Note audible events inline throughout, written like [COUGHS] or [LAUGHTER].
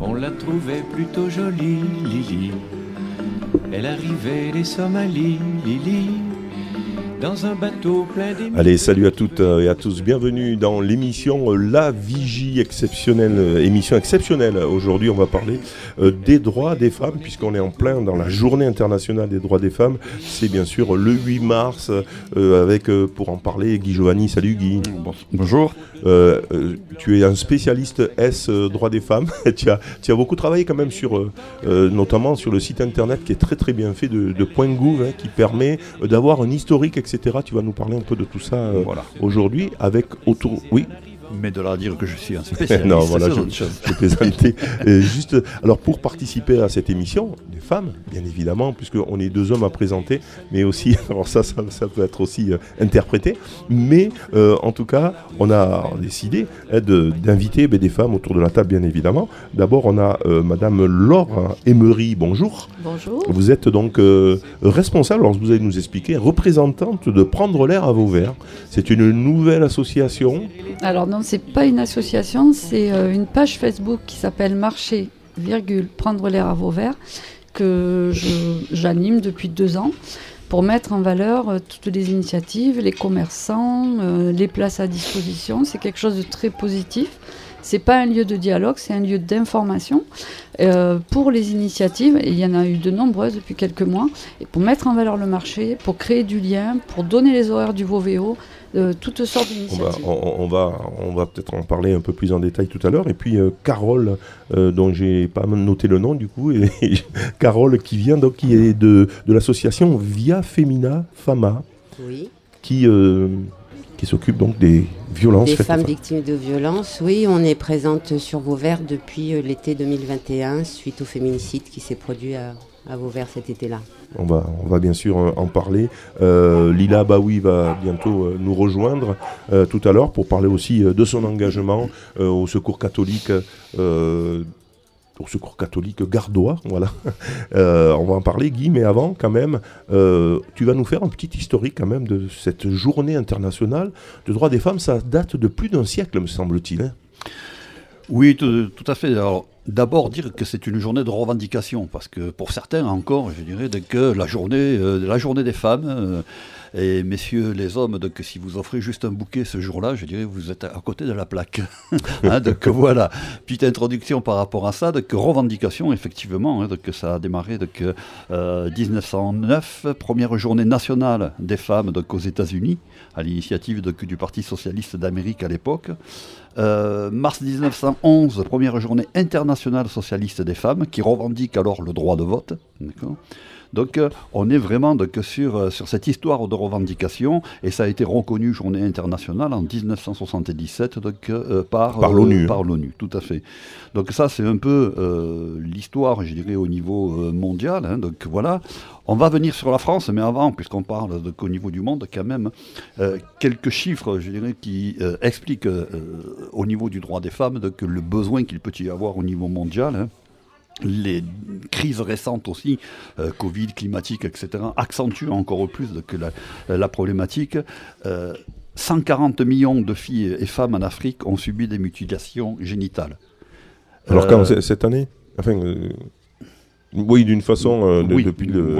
On la trouvait plutôt jolie, Lily. Elle arrivait des Somalies, Lily dans un bateau plein Allez, salut à toutes et à tous. Bienvenue dans l'émission La Vigie exceptionnelle, émission exceptionnelle. Aujourd'hui, on va parler euh, des droits des femmes, puisqu'on est en plein dans la journée internationale des droits des femmes. C'est bien sûr le 8 mars, euh, avec, euh, pour en parler, Guy Giovanni. Salut Guy. Bonjour. tu es un spécialiste S droits des femmes. [LAUGHS] tu, as, tu as beaucoup travaillé quand même sur, notamment sur le site internet qui est très très bien fait de, de Point Gouv, hein, qui permet d'avoir un historique, etc tu vas nous parler un peu de tout ça euh, aujourd'hui avec autour. Oui mais de là à dire que je suis un [LAUGHS] spécialiste. non, voilà, je, je, [LAUGHS] juste, alors pour participer à cette émission, des femmes, bien évidemment, puisqu'on est deux hommes à présenter, mais aussi, [LAUGHS] alors ça, ça, peut être aussi euh, interprété, mais euh, en tout cas, on a décidé hein, d'inviter ben, des femmes autour de la table, bien évidemment. D'abord, on a euh, Madame Laure Emery, bonjour. Bonjour. Vous êtes donc responsable, alors vous allez nous expliquer, représentante de Prendre l'air à vos verres. C'est une nouvelle association. Alors non, c'est pas une association, c'est euh, une page Facebook qui s'appelle Marcher, virgule, prendre l'air à verres, que j'anime depuis deux ans pour mettre en valeur euh, toutes les initiatives, les commerçants, euh, les places à disposition. C'est quelque chose de très positif. C'est pas un lieu de dialogue, c'est un lieu d'information pour les initiatives. Il y en a eu de nombreuses depuis quelques mois. Et pour mettre en valeur le marché, pour créer du lien, pour donner les horaires du Toutes sortes d'initiatives. On va, on, va, peut-être en parler un peu plus en détail tout à l'heure. Et puis euh, Carole, euh, dont j'ai pas noté le nom du coup, et, [LAUGHS] Carole qui vient donc qui est de, de l'association Via Femina Fama, qui euh, qui s'occupe donc des violences. Des femmes victimes de violences, oui, on est présente sur Vauvert depuis l'été 2021 suite au féminicide qui s'est produit à, à cet été-là. On va, bien sûr euh, en parler. Euh, Lila Baoui va bientôt euh, nous rejoindre tout à l'heure pour parler aussi de son engagement au secours catholique au secours catholique gardois, [LAUGHS] on va en parler, Guy, mais avant, quand même, tu vas nous faire un petit historique, quand même, de cette journée internationale de droits des femmes. Ça date de plus d'un siècle, me semble-t-il. Hein. Oui, tout, à fait. Alors, D'abord dire que c'est une journée de revendication, parce que pour certains encore, je dirais que la journée, euh, la journée des femmes, euh, et messieurs les hommes, donc si vous offrez juste un bouquet ce jour-là, je dirais vous êtes à côté de la plaque. [LAUGHS] hein, donc voilà, petite introduction par rapport à ça, donc revendication effectivement, hein, donc ça a démarré donc, euh, 1909, première journée nationale des femmes aux États-Unis, à l'initiative du Parti socialiste d'Amérique à l'époque. Euh, mars 1911, première journée internationale socialiste des femmes, qui revendique alors le droit de vote. Donc euh, on est vraiment donc, sur, euh, sur cette histoire de revendication, et ça a été reconnu journée internationale en 1977 donc, par, par l'ONU. par l'ONU, tout à fait. Donc ça c'est un peu l'histoire, je dirais, au niveau mondial. Hein. donc voilà. On va venir sur la France, mais avant, puisqu'on parle qu'au niveau du monde, quand même, euh, quelques chiffres, je dirais, qui euh, expliquent euh, au niveau du droit des femmes que le besoin qu'il peut y avoir au niveau mondial. Hein, les crises récentes aussi, Covid, climatique, etc., accentuent encore plus que la, problématique. 140 millions de filles et femmes en Afrique ont subi des mutilations génitales. Alors quand cette année enfin, oui, d'une façon, euh, depuis le.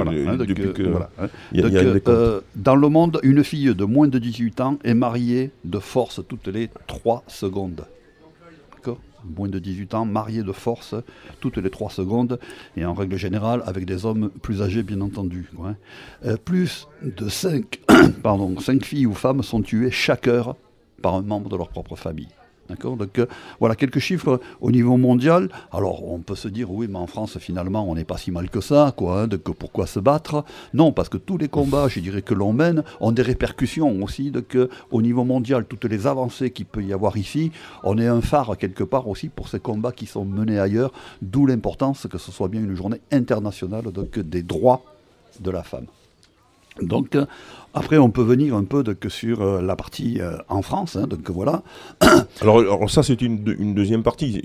dans le monde, une fille de moins de 18 ans est mariée de force toutes les 3 secondes. Moins de 18 ans, mariée de force toutes les 3 secondes, et en règle générale avec des hommes plus âgés, bien entendu. Hein. Euh, plus de 5, [COUGHS] pardon, 5 filles ou femmes sont tuées chaque heure par un membre de leur propre famille. Donc euh, voilà quelques chiffres au niveau mondial. Alors on peut se dire oui, mais en France finalement on n'est pas si mal que ça, quoi. Hein, pourquoi se battre? Non, parce que tous les combats, je dirais que l'on mène, ont des répercussions aussi. Donc au niveau mondial, toutes les avancées qu'il peut y avoir ici, on est un phare quelque part aussi pour ces combats qui sont menés ailleurs. D'où l'importance que ce soit bien une journée internationale des droits de la femme. Donc, euh, après, on peut venir un peu que sur euh, la partie euh, en France. Hein, donc voilà. [COUGHS] Alors, ça, c'est une, deuxième partie.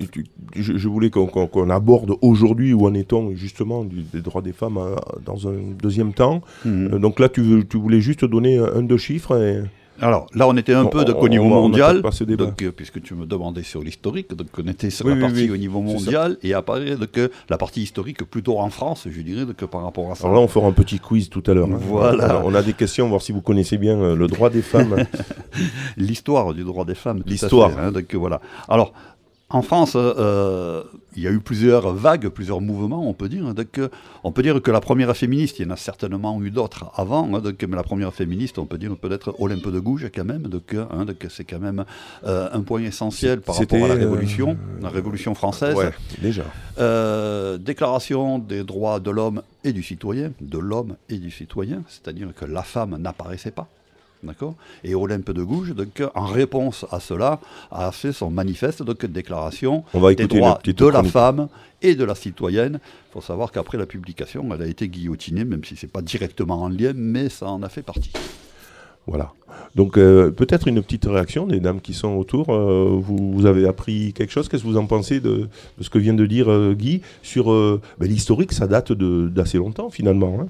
Je, voulais qu'on aborde aujourd'hui où en est-on justement des droits des femmes dans un deuxième temps. Mhm. donc là, tu, tu, voulais juste donner un, deux chiffres. Alors là, on était un peu de, on- au niveau on va- on mondial, donc, euh, puisque tu me demandais sur l'historique, donc on était sur Oui, la partie oui, au niveau mondial, et après donc, euh, la partie historique plutôt en France, je dirais, donc, par rapport à ça. Alors là, on fera un petit quiz tout à l'heure. hein. Voilà. On a des questions, voir si vous connaissez bien euh, le droit des femmes. [LAUGHS] L'histoire du droit des femmes. L'histoire. hein, donc, voilà. Alors, en France, euh, il y a eu plusieurs vagues, plusieurs mouvements, on peut dire. Donc, euh, on peut dire que la première féministe, il y en a certainement eu d'autres avant, hein, donc, mais la première féministe, on peut dire peut-être Olympe de Gouges quand même. Donc, euh, hein, donc, c'est quand même euh, un point essentiel par rapport à la euh, Révolution, la Révolution française. ouais, déjà. Euh, déclaration des droits de l'homme et du citoyen, de l'homme et du citoyen, c'est-à-dire que la femme n'apparaissait pas. D'accord Et Olympe de Gouges, donc, en réponse à cela, a fait son manifeste, donc déclaration On va des écouter une droits petite de la femme et de la citoyenne. Il faut savoir qu'après la publication, elle a été guillotinée, même si ce n'est pas directement en lien, mais ça en a fait partie. Voilà. Donc euh, peut-être une petite réaction des dames qui sont autour. Euh, vous, vous avez appris quelque chose? Qu'est-ce que vous en pensez de, de ce que vient de dire euh, Guy sur ben, l'historique Ça date de- d'assez longtemps finalement. hein?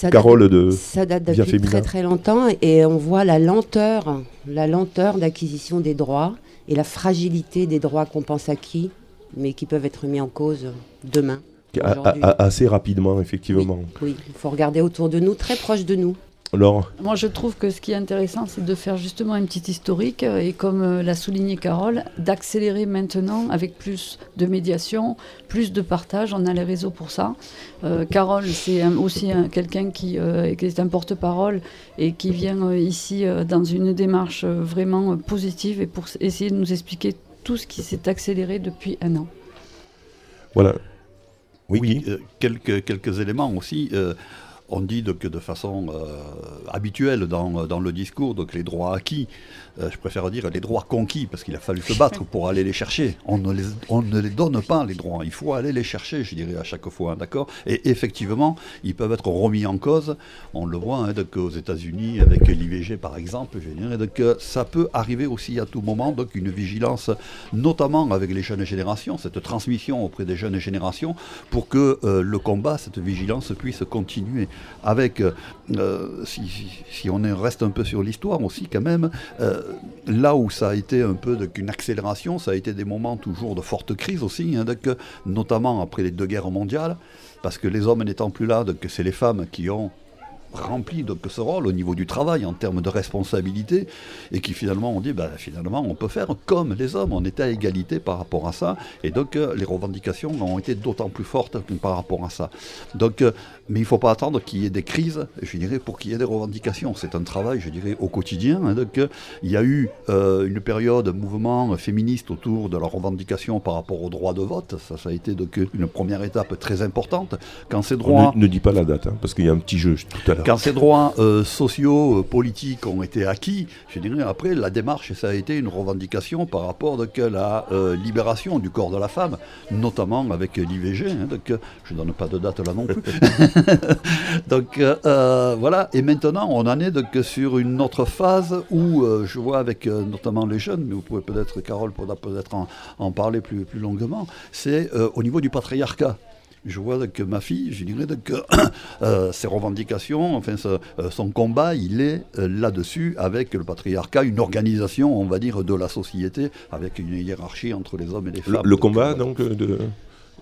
Ça date- Carole de. Ça date depuis Féminin. très très longtemps et on voit la lenteur, la lenteur d'acquisition des droits et la fragilité des droits qu'on pense acquis, mais qui peuvent être mis en cause demain. a- a- assez rapidement, effectivement. Oui, il faut regarder autour de nous, très proche de nous. Alors, Moi, je trouve que ce qui est intéressant, c'est de faire justement un petit historique euh, et, comme euh, l'a souligné Carole, d'accélérer maintenant avec plus de médiation, plus de partage. On a les réseaux pour ça. Euh, Carole, c'est un- aussi un- quelqu'un qui, euh, qui est un porte-parole et qui vient euh, ici euh, dans une démarche euh, vraiment euh, positive et pour essayer de nous expliquer tout ce qui s'est accéléré depuis un an. voilà. Oui, Euh, quelques, quelques éléments aussi. On dit donc, de façon euh, habituelle dans, dans le discours, donc les droits acquis, euh, je préfère dire les droits conquis, parce qu'il a fallu se battre pour aller les chercher. On ne les, on ne les donne pas, les droits, il faut aller les chercher, je dirais, à chaque fois, d'accord? Et effectivement, ils peuvent être remis en cause, on le voit hein, donc, aux États-Unis avec l'IVG par exemple, je dirais, donc, euh, ça peut arriver aussi à tout moment, donc une vigilance, notamment avec les jeunes générations, cette transmission auprès des jeunes générations, pour que euh, le combat, cette vigilance puisse continuer. Avec, si, on est- reste un peu sur l'histoire aussi quand même, là où ça a été un peu qu'une accélération, ça a été des moments toujours de forte crise aussi, hein, notamment après les deux guerres mondiales, parce que les hommes n'étant plus là, c'est les femmes qui ont rempli ce rôle au niveau du travail en termes de responsabilité et qui finalement ont dit ben, finalement on peut faire comme les hommes on était à égalité par rapport à ça et donc euh, les revendications ont été d'autant plus fortes par rapport à ça. Euh, mais il ne faut pas attendre qu'il y ait des crises je dirais pour qu'il y ait des revendications c'est un travail je dirais au quotidien hein. donc euh, il y a eu euh, une période mouvement féministe autour de la revendication par rapport au droit de vote ça ça a été donc une première étape très importante quand ces droits ne, ne dis pas la date, hein, parce qu'il y a un petit jeu tout à l'heure. quand ces droits euh, sociaux, politiques ont été acquis, je dirais après, la démarche, ça a été une revendication par rapport donc, à la euh, libération du corps de la femme, notamment avec l'IVG. hein, donc, je ne donne pas de date là non plus. [LAUGHS] [LAUGHS] donc euh, euh, voilà, et maintenant on en est donc, sur une autre phase où euh, je vois avec euh, notamment les jeunes, mais vous pouvez peut-être, Carole, pourra peut-être en, en parler plus, plus longuement, c'est au niveau du patriarcat. Je vois que ma fille, je dirais que [COUGHS] euh, ses revendications, enfin ce- euh, son combat, il est euh, là-dessus avec le patriarcat, une organisation, on va dire, de la société, avec une hiérarchie entre les hommes et les Le, femmes. le combat, euh, donc, de,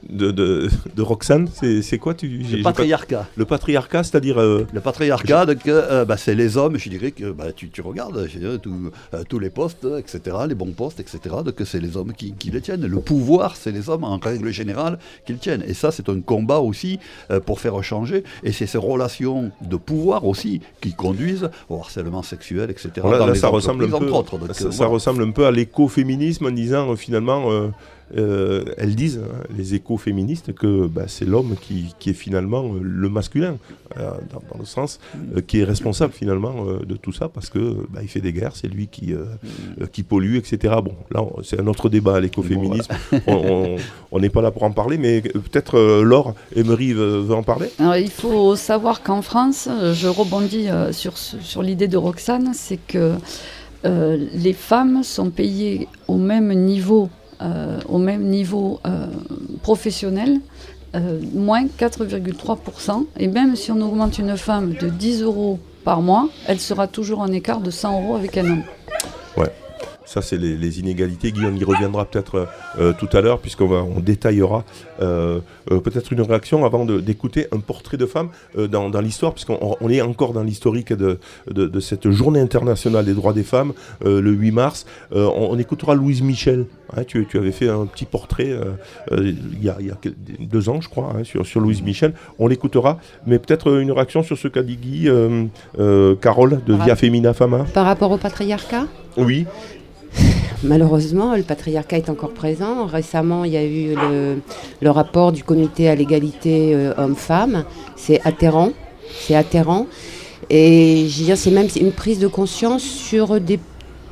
de, de, de Roxane, c'est quoi tu, Le pas- patriarcat. Le patriarcat, c'est-à-dire. euh, Le patriarcat, donc, euh, bah, c'est les hommes, je dirais que bah, tu, tu regardes je tout- euh, tous les postes, etc., les bons postes, etc., donc c'est les hommes qui, qui les tiennent. Le pouvoir, c'est les hommes en règle générale qui le tiennent. Et ça, c'est un combat aussi pour faire changer. Et c'est ces relations de pouvoir aussi qui conduisent au harcèlement sexuel, etc. Là, dans là, les ça ressemble un peu, entre autres. Donc, ça, ça ressemble un peu à l'écoféminisme en disant finalement, euh, elles disent, hein, les écoféministes, que bah, c'est l'homme qui, qui est finalement euh, le masculin, euh, dans, dans le sens euh, qui est responsable finalement de tout ça parce que bah, il fait des guerres, c'est lui qui, qui pollue, etc. Bon, là, c'est un autre débat, l'écoféminisme. on- n'est pas là pour en parler, mais peut-être Laure Emery veut, veut en parler. Alors, il faut savoir qu'en France, je rebondis sur, sur l'idée de Roxane, c'est que les femmes sont payées au même niveau, au même niveau euh, professionnel, euh, moins 4,3%. Et même si on augmente une femme de 10 euros par mois, elle sera toujours en écart de 100 euros avec un homme. Ça, c'est les, inégalités. Guy, on y reviendra peut-être euh, euh, tout à l'heure, puisqu'on on détaillera euh, peut-être une réaction avant d'écouter un portrait de femme dans, l'histoire, puisqu'on est encore dans l'historique de, de, cette journée internationale des droits des femmes, le 8 mars. On, écoutera Louise Michel. Hein, tu, avais fait un petit portrait il y, a, deux ans, je crois, hein, sur, sur Louise Michel. On l'écoutera, mais peut-être une réaction sur ce qu'a dit Guy, Carole, de Via Femina Fama. Par rapport au patriarcat? Oui. Malheureusement, le patriarcat est encore présent. Récemment, il y a eu le, rapport du comité à l'égalité euh, homme-femme. C'est atterrant. C'est atterrant. Et je veux dire, c'est même une prise de conscience sur des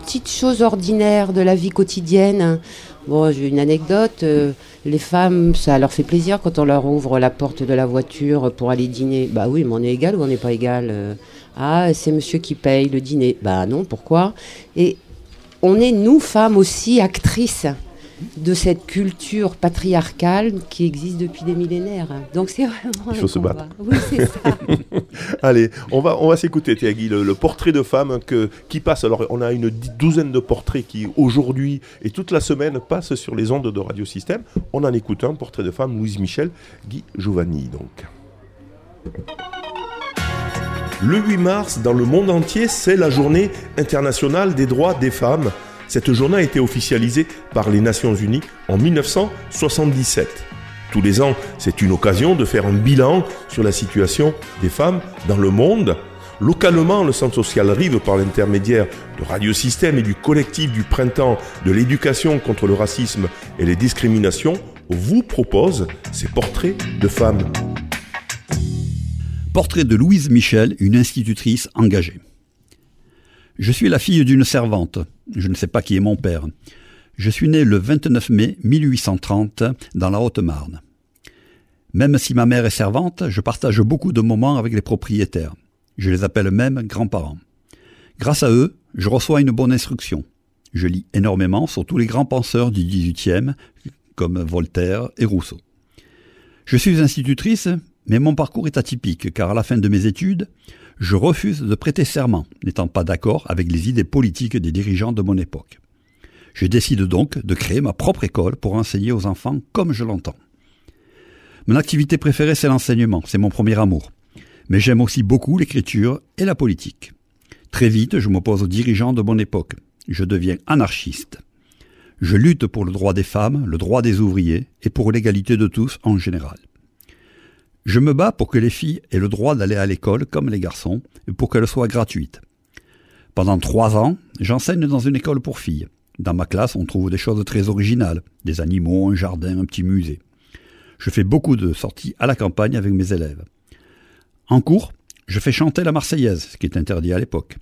petites choses ordinaires de la vie quotidienne. Bon, j'ai une anecdote. Euh, les femmes, ça leur fait plaisir quand on leur ouvre la porte de la voiture pour aller dîner. Bah oui, mais on est égal ou on n'est pas égal euh, Ah, c'est monsieur qui paye le dîner. Bah non, pourquoi? Et on est, nous, femmes aussi, actrices de cette culture patriarcale qui existe depuis des millénaires. Donc c'est vraiment. Il faut se battre. Oui, c'est ça. [LAUGHS] Allez, on va, on va s'écouter, Théagui, le, portrait de femme que, qui passe. Alors, on a une douzaine de portraits qui, aujourd'hui et toute la semaine, passent sur les ondes de Radio Système. On en écoute un, portrait de femme, Louise Michel, Guy Giovanni, donc. Le 8 mars, dans le monde entier, c'est la journée internationale des droits des femmes. Cette journée a été officialisée par les Nations Unies en 1977. Tous les ans, c'est une occasion de faire un bilan sur la situation des femmes dans le monde. Localement, le Centre social Rive, par l'intermédiaire de Radiosystème et du collectif du printemps de l'éducation contre le racisme et les discriminations, vous propose ces portraits de femmes. Portrait de Louise Michel, une institutrice engagée. Je suis la fille d'une servante. Je ne sais pas qui est mon père. Je suis né le 29 mai 1830 dans la Haute-Marne. Même si ma mère est servante, je partage beaucoup de moments avec les propriétaires. Je les appelle même grands-parents. Grâce à eux, je reçois une bonne instruction. Je lis énormément sur tous les grands penseurs du XVIIIe, comme Voltaire et Rousseau. Je suis institutrice, mais mon parcours est atypique, car à la fin de mes études, je refuse de prêter serment, n'étant pas d'accord avec les idées politiques des dirigeants de mon époque. Je décide donc de créer ma propre école pour enseigner aux enfants comme je l'entends. Mon activité préférée, c'est l'enseignement, c'est mon premier amour. Mais j'aime aussi beaucoup l'écriture et la politique. Très vite, je m'oppose aux dirigeants de mon époque. Je deviens anarchiste. Je lutte pour le droit des femmes, le droit des ouvriers et pour l'égalité de tous en général. Je me bats pour que les filles aient le droit d'aller à l'école comme les garçons et pour qu'elle soit gratuite. Pendant trois ans, j'enseigne dans une école pour filles. Dans ma classe, on trouve des choses très originales, des animaux, un jardin, un petit musée. Je fais beaucoup de sorties à la campagne avec mes élèves. En cours, je fais chanter la Marseillaise, ce qui est interdit à l'époque.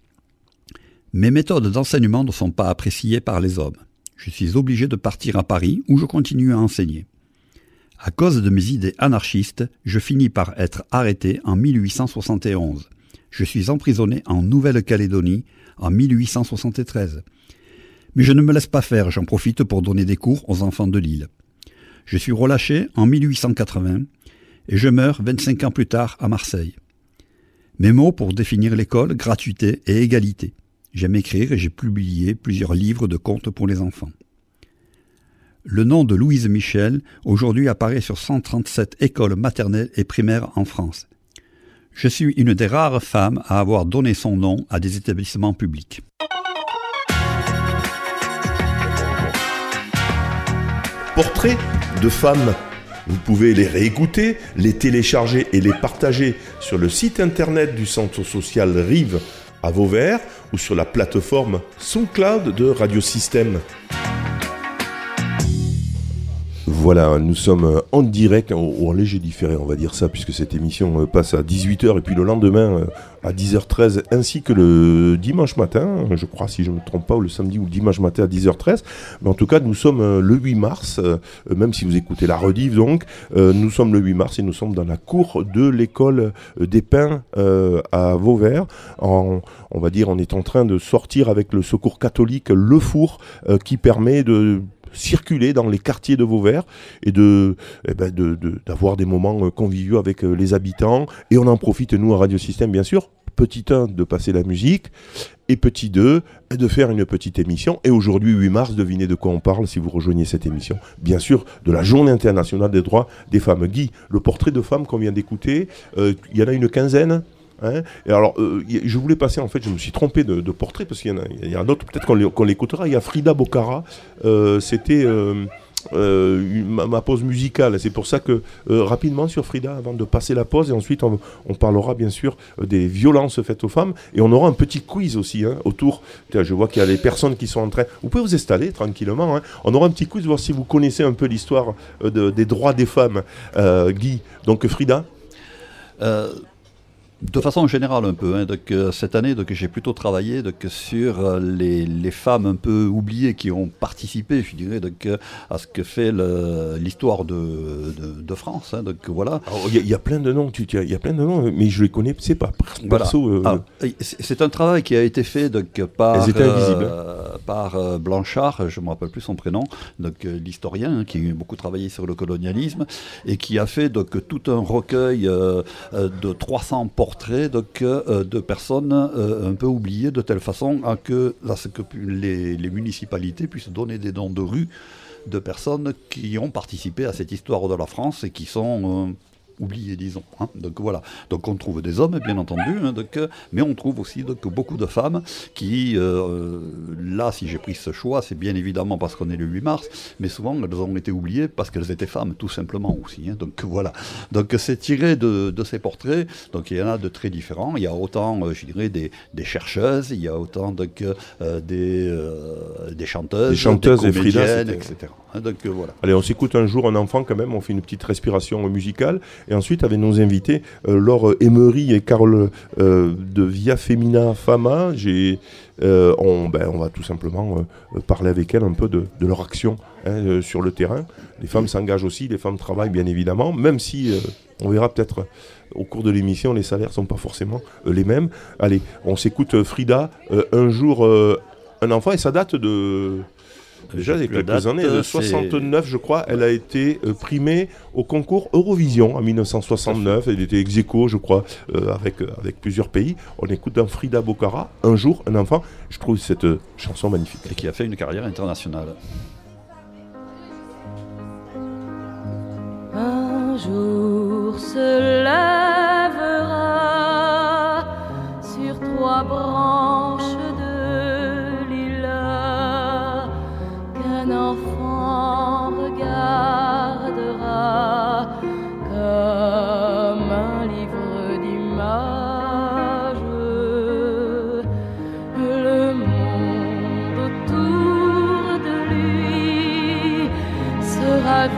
Mes méthodes d'enseignement ne sont pas appréciées par les hommes. Je suis obligé de partir à Paris où je continue à enseigner. À cause de mes idées anarchistes, je finis par être arrêté en 1871. Je suis emprisonné en Nouvelle-Calédonie en 1873. Mais je ne me laisse pas faire, j'en profite pour donner des cours aux enfants de l'île. Je suis relâché en 1880 et je meurs 25 ans plus tard à Marseille. Mes mots pour définir l'école, gratuité et égalité. J'aime écrire et j'ai publié plusieurs livres de contes pour les enfants. Le nom de Louise Michel aujourd'hui apparaît sur 137 écoles maternelles et primaires en France. Je suis une des rares femmes à avoir donné son nom à des établissements publics. Portraits de femmes. Vous pouvez les réécouter, les télécharger et les partager sur le site internet du Centre social Rive à Vauvert ou sur la plateforme SoundCloud de Radiosystème. Voilà, nous sommes euh, en direct, en léger différé, on va dire ça, puisque cette émission euh, passe à 18h et puis le lendemain euh, à 10h13, ainsi que le dimanche matin, je crois, si je ne me trompe pas, ou le samedi ou dimanche matin à 10h13. Mais en tout cas, nous sommes le 8 mars, même si vous écoutez la rediff, donc, nous sommes le 8 mars et nous sommes dans la cour de l'école des Pins à Vauvert. On va dire, on est en train de sortir avec le secours catholique Le Four, qui permet de circuler dans les quartiers de Vauvert et de, eh ben, d'avoir des moments euh, conviviaux avec euh, les habitants. Et on en profite, nous, à Radio Système, bien sûr, petit 1, de passer la musique, et petit 2, de faire une petite émission. Et aujourd'hui, 8 mars, devinez de quoi on parle si vous rejoignez cette émission. Bien sûr, de la Journée internationale des droits des femmes. Guy, le portrait de femme qu'on vient d'écouter, euh, il y en a une quinzaine? Hein. et alors, euh, je voulais passer, en fait, je me suis trompé de, portrait, parce qu'il y en a, a un autre, peut-être qu'on l'écoutera. Il y a Frida Bocara, euh, c'était euh, ma, pause musicale. C'est pour ça que, rapidement sur Frida, avant de passer la pause, et ensuite on, parlera bien sûr des violences faites aux femmes, et on aura un petit quiz aussi hein, autour. Je vois qu'il y a les personnes qui sont en train. Vous pouvez vous installer tranquillement. Hein. On aura un petit quiz, voir si vous connaissez un peu l'histoire des droits des femmes. Guy, donc Frida? De façon générale un peu, hein, donc, euh, cette année donc, j'ai plutôt travaillé donc, sur euh, les, les, femmes un peu oubliées qui ont participé, je dirais, donc, euh, à ce que fait l'histoire de, de, France. Hein, donc voilà. Il y, a plein de noms, il y a plein de noms, mais je les connais, c'est pas perso. Ah, c'est un travail qui a été fait donc, par, par Blanchard, je me rappelle plus son prénom, donc l'historien hein, qui a beaucoup travaillé sur le colonialisme et qui a fait donc tout un recueil de 300 portraits euh, de personnes euh, un peu oubliées de telle façon à que, que les, les, municipalités puissent donner des noms de rue de personnes qui ont participé à cette histoire de la France et qui sont euh, oubliés, disons. Hein. Donc voilà. Donc on trouve des hommes, bien entendu, hein, donc, mais on trouve aussi donc, beaucoup de femmes qui, euh, là, si j'ai pris ce choix, c'est bien évidemment parce qu'on est le 8 mars, mais souvent elles ont été oubliées parce qu'elles étaient femmes, tout simplement aussi. Hein. Donc voilà. Donc c'est tiré de, de, ces portraits. Donc il y en a de très différents. Il y a autant, euh, je dirais, des, des, chercheuses, il y a autant donc, euh, des, des chanteuses, des, chanteuses des comédiennes, etc. Donc voilà. Allez, on s'écoute un jour un enfant quand même, on fait une petite respiration musicale. Et ensuite, avec nos invités, euh, Laure Emery et Carole euh, de Via Femina Fama, euh, ben, on, va tout simplement parler avec elles un peu de, leur action hein, sur le terrain. Les femmes s'engagent aussi, les femmes travaillent bien évidemment, même si on verra peut-être au cours de l'émission, les salaires ne sont pas forcément les mêmes. Allez, on s'écoute Frida, un jour un enfant, et ça date de déjà il y a quelques années, de 69 je crois, elle a été euh, primée au concours Eurovision en 1969. Elle était ex aequo, je crois, euh, avec, euh, avec plusieurs pays. On écoute d'un Frida Bocara, Un jour, un enfant. Je trouve cette chanson magnifique. Et qui a fait une carrière internationale. Un jour se lèvera sur trois branches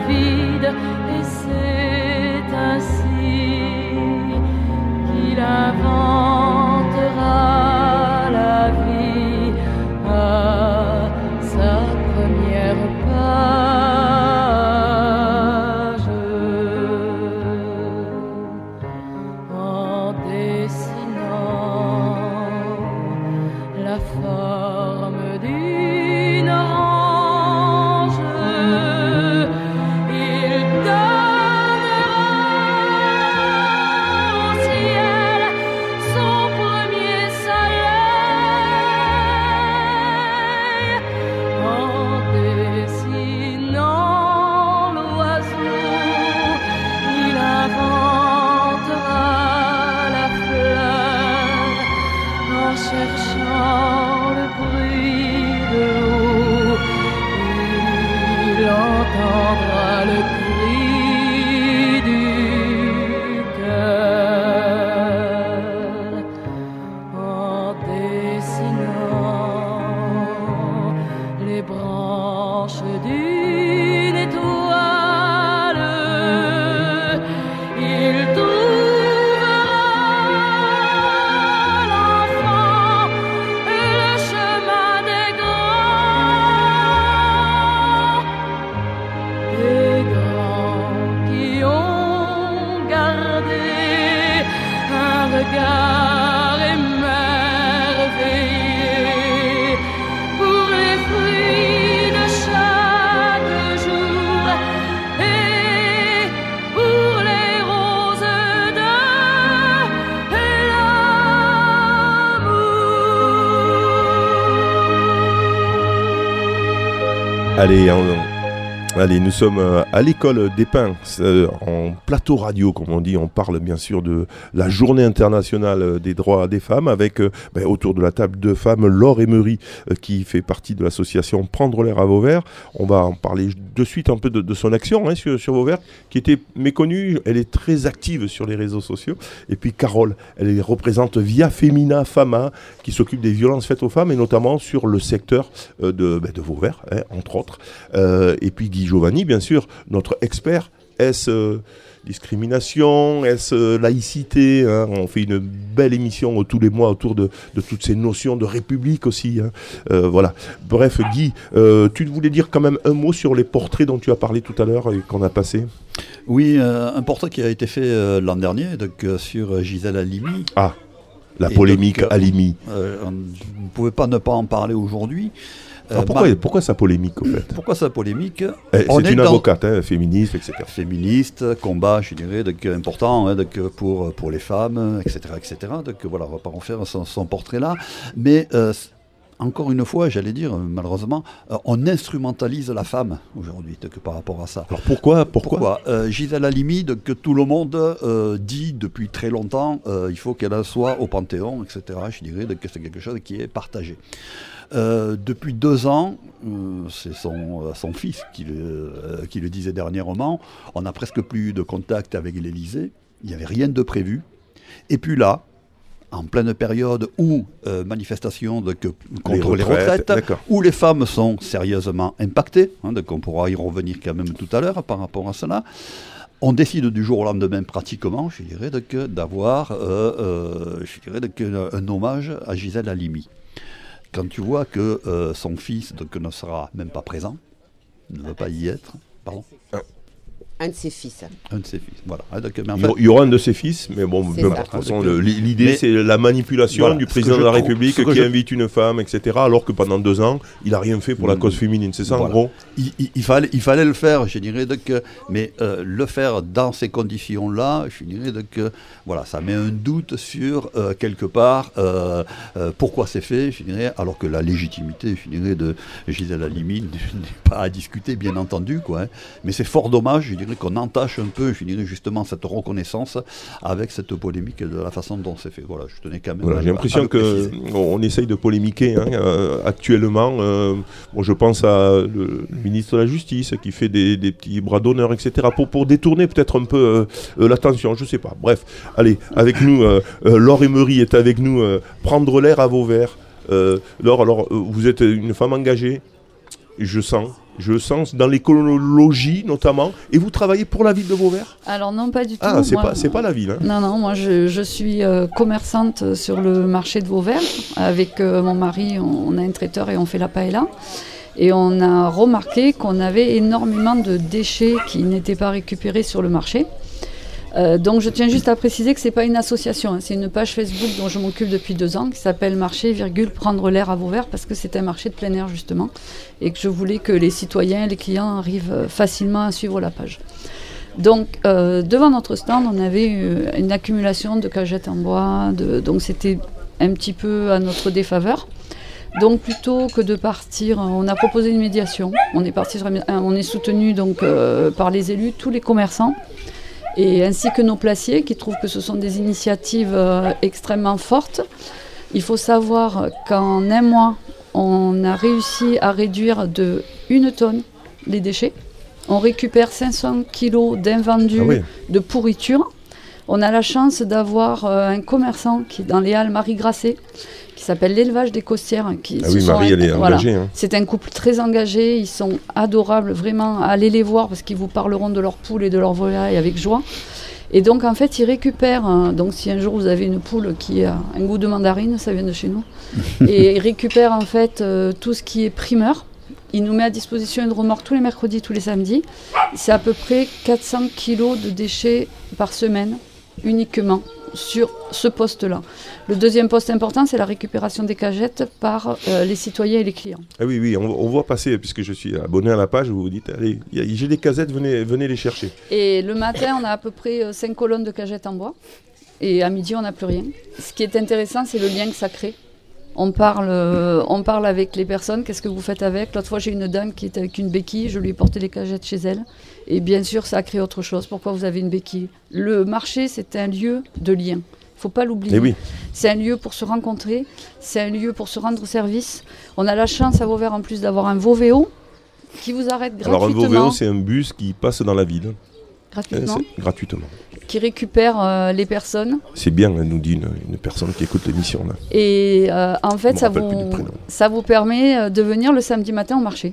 vide et c'est ainsi qu'il avance. Allez, nous sommes euh, à l'école des Pins, euh, en plateau radio, comme on dit. On parle bien sûr de la journée internationale des droits des femmes, avec euh, ben, autour de la table deux femmes, Laure Emery, qui fait partie de l'association Prendre l'air à Vauvert. On va en parler de suite un peu de, son action hein, sur, sur Vauvert, qui était méconnue. Elle est très active sur les réseaux sociaux. Et puis Carole, elle représente Via Femina Fama, qui s'occupe des violences faites aux femmes, et notamment sur le secteur euh, de, ben, de Vauvert, hein, entre autres. Euh, et puis Guy Giovanni, bien sûr, notre expert. Est-ce euh, discrimination Est-ce euh, laïcité hein On fait une belle émission tous les mois autour de, de toutes ces notions de république aussi. hein. Euh, voilà. Bref, Guy, euh, tu voulais dire quand même un mot sur les portraits dont tu as parlé tout à l'heure et qu'on a passé? Oui, euh, un portrait qui a été fait l'an dernier donc, sur Gisèle Halimi. Ah, la Et polémique donc, Alimi. Euh, on ne pouvait pas ne pas en parler aujourd'hui. Euh, Alors pourquoi, Mar- pourquoi ça polémique au fait? pourquoi ça polémique? Eh, C'est est une dans- avocate, hein, féministe, etc. féministe, combat, je dirais, donc, important hein, donc, pour, pour les femmes, etc. etc. Donc voilà, on va pas en faire son, son portrait là. Mais euh, encore une fois, j'allais dire, euh, malheureusement, euh, on instrumentalise la femme aujourd'hui par rapport à ça. Alors pourquoi Pourquoi, Pourquoi? Euh, Gisèle Halimi, que tout le monde euh, dit depuis très longtemps, euh, il faut qu'elle soit au Panthéon, etc. Je dirais que c'est quelque chose qui est partagé. Euh, depuis deux ans, euh, c'est son, euh, son fils qui le, qui le disait dernièrement, on n'a presque plus de contact avec l'Élysée, il n'y avait rien de prévu. Et puis là, en pleine période où euh, manifestation de, que- contre les retraites, où les femmes sont sérieusement impactées, hein, donc on pourra y revenir quand même tout à l'heure par rapport à cela, on décide du jour au lendemain pratiquement, je dirais, d'avoir euh, euh, un hommage à Gisèle Halimi. Quand tu vois que euh, son fils donc, ne sera même pas présent, ne va pas y être, pardon, Un de ses fils. un de ses fils, voilà. donc, mais en Il y fait, aura- il y aura un de ses fils, mais bon. De toute façon, l'idée, c'est la manipulation Voilà. du président de la République qui je- invite une femme, etc., alors que pendant deux ans, il n'a rien fait pour la Mm. cause féminine. C'est ça, en gros il, il- il fallait, il fallait le faire, je dirais, donc, euh, mais euh, le faire dans ces conditions-là, je dirais, donc, euh, voilà, ça met un doute sur, euh, quelque part, euh, euh, pourquoi c'est fait, je dirais, alors que la légitimité, je dirais, de Gisèle Halimi [LAUGHS] n'est pas à discuter, bien entendu, quoi, hein. mais c'est fort dommage, je dirais, qu'on entache un peu, je dirais, justement, cette reconnaissance avec cette polémique de la façon dont c'est fait. Voilà, je tenais quand même Voilà, à- J'ai l'impression le que préciser. on essaye de polémiquer hein, euh, actuellement. euh, bon, je pense à le ministre de la Justice qui fait des, des petits bras d'honneur, etc. Pour, pour détourner peut-être un peu euh, l'attention. Je sais pas. Bref, allez, avec nous, Laure Emery est avec nous. prendre l'air à Vauvert. Euh, Laure, alors vous êtes une femme engagée. Je sens. Je sens dans l'écologie notamment. Et vous travaillez pour la ville de Vauvert? Alors non, pas du tout. Ah, c'est pas, la ville. hein. Non, non, moi je, je suis euh, commerçante sur le marché de Vauvert. Avec euh, mon mari, on, on a un traiteur et on fait la paella. Et on a remarqué qu'on avait énormément de déchets qui n'étaient pas récupérés sur le marché. Euh, donc je tiens juste à préciser que ce n'est pas une association, hein, c'est une page Facebook dont je m'occupe depuis deux ans qui s'appelle Marché, virgule, prendre l'air à Vauvert parce que c'est un marché de plein air justement et que je voulais que les citoyens les clients arrivent euh, facilement à suivre la page. Donc, euh, devant notre stand, on avait une accumulation de cagettes en bois, de- donc c'était un petit peu à notre défaveur. Donc, plutôt que de partir, on a proposé une médiation. On est parti on est soutenu donc par les élus, tous les commerçants, et ainsi que nos placiers qui trouvent que ce sont des initiatives euh, extrêmement fortes. Il faut savoir qu'en un mois, on a réussi à réduire de une tonne les déchets. On récupère 500 kilos d'invendus Ah oui. de pourriture. On a la chance d'avoir euh, un commerçant qui est dans les Halles, Marie Grasset, qui s'appelle l'élevage des costières. Qui Ah oui, Marie, elle est voilà. engagée. hein. C'est un couple très engagé, ils sont adorables, vraiment, allez les voir parce qu'ils vous parleront de leurs poules et de leurs volailles avec joie. Et donc en fait, ils récupèrent, euh, donc si un jour vous avez une poule qui a un goût de mandarine, ça vient de chez nous, [LAUGHS] et ils récupèrent en fait euh, tout ce qui est primeur. Il nous met à disposition une remorque tous les mercredis, tous les samedis. C'est à peu près 400 kilos de déchets par semaine uniquement sur ce poste-là. Le deuxième poste important, c'est la récupération des cagettes par euh, les citoyens et les clients. Ah oui, oui, on, on voit passer, puisque je suis abonné à la page, vous vous dites, allez, j'ai des casettes, venez, venez les chercher. Et le matin, on a à peu près 5 colonnes de cagettes en bois. Et à midi, on n'a plus rien. Ce qui est intéressant, c'est le lien que ça crée. On parle, euh, on parle avec les personnes, qu'est-ce que vous faites avec? L'autre fois, j'ai une dame qui était avec une béquille, je lui ai porté les cagettes chez elle. Et bien sûr, ça a créé autre chose. Pourquoi vous avez une béquille? Le marché, c'est un lieu de lien. Il ne faut pas l'oublier. Eh oui. C'est un lieu pour se rencontrer, c'est un lieu pour se rendre service. On a la chance à Vauvert en plus d'avoir un Vovéo qui vous arrête Alors un gratuitement. Vovéo, c'est un bus qui passe dans la ville. Euh, gratuitement c'est- gratuitement. qui récupère euh, les personnes. C'est bien, elle nous dit une, une personne qui écoute l'émission. là. Et euh, en fait, ça vous, prénom. ça vous permet euh, de venir le samedi matin au marché.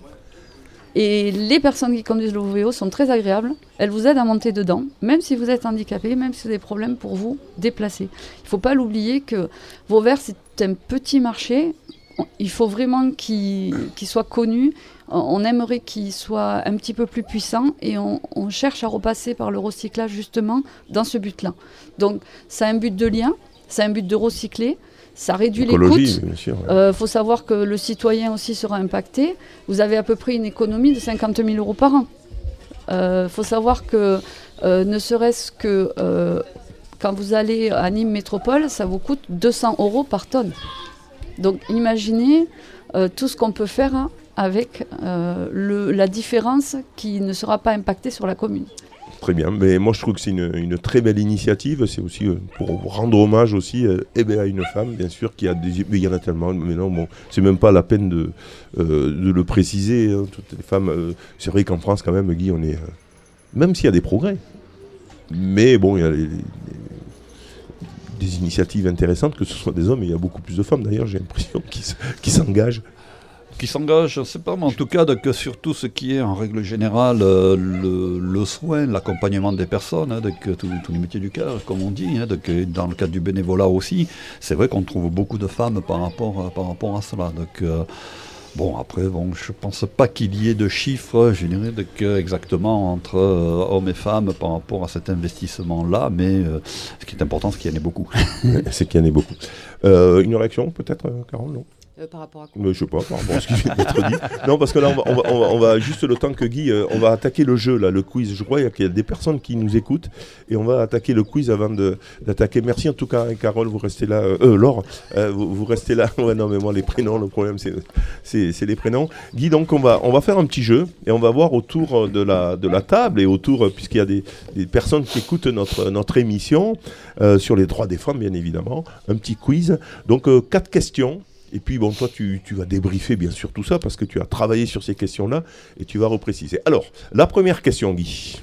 Et les personnes qui conduisent le VO sont très agréables. Elles vous aident à monter dedans, même si vous êtes handicapé, même si vous avez des problèmes pour vous déplacer. Il ne faut pas l'oublier que Vauvert, c'est un petit marché. Il faut vraiment qu'il soit connu. On- aimerait qu'il soit un petit peu plus puissant et on, on cherche à repasser par le recyclage justement dans ce but-là. Donc, c'est un but de lien, c'est un but de recycler, ça réduit les coûts. Il Euh, faut savoir que le citoyen aussi sera impacté. Vous avez à peu près une économie de 50 000 euros par an. Il faut savoir que euh, ne serait-ce que euh, quand vous allez à Nîmes Métropole, ça vous coûte 200 euros par tonne. Donc imaginez euh, tout ce qu'on peut faire hein, avec euh, le- la différence qui ne sera pas impactée sur la commune. Très bien, mais moi je trouve que c'est une, très belle initiative. C'est aussi euh, pour rendre hommage aussi euh, eh ben, à une femme, bien sûr, qui a des. Mais il y en a tellement. Mais non, bon, c'est même pas la peine de, euh, de le préciser. hein, toutes les femmes. c'est vrai qu'en France, quand même, Guy, on est. même s'il y a des progrès. Mais bon, il y a des initiatives intéressantes, que ce soit des hommes, il y a beaucoup plus de femmes d'ailleurs, j'ai l'impression, qui s'engagent. Qui s'engage, je ne sais pas, mais en tout cas, sur tout ce qui est en règle générale euh, le, soin, l'accompagnement des personnes, hein, tous les métiers du cœur, comme on dit, hein, euh, dans le cadre du bénévolat aussi, c'est vrai qu'on trouve beaucoup de femmes par rapport, à- par rapport à cela. Donc, euh, Bon, après, bon, je pense pas qu'il y ait de chiffres, je dirais, donc, euh, exactement entre euh, hommes et femmes par rapport à cet investissement-là, mais euh, ce qui est important, c'est qu'il y en ait beaucoup. [LAUGHS] c'est qu'il y en ait beaucoup. Euh, une réaction peut-être, euh, Carole Euh, par rapport à quoi je sais pas, ce qui vient d'être dit. Non, parce que là, on va, juste le temps que Guy, euh, on va attaquer le jeu, là, le quiz. Je crois qu'il y a des personnes qui nous écoutent et on va attaquer le quiz avant d'attaquer. Merci en tout cas, hein, Carole, vous restez là. Euh, Laure, vous, vous restez là. [LAUGHS] Ouais, non, mais moi, les prénoms, le problème, c'est- les prénoms. Guy, donc, on va, on va faire un petit jeu et on va voir autour de la, de la table et autour, puisqu'il y a des, des personnes qui écoutent notre, notre émission sur les droits des femmes, bien évidemment, un petit quiz. Donc, quatre questions. Et puis, bon, toi, tu, tu vas débriefer bien sûr tout ça parce que tu as travaillé sur ces questions-là et tu vas repréciser. Alors, la première question, Guy.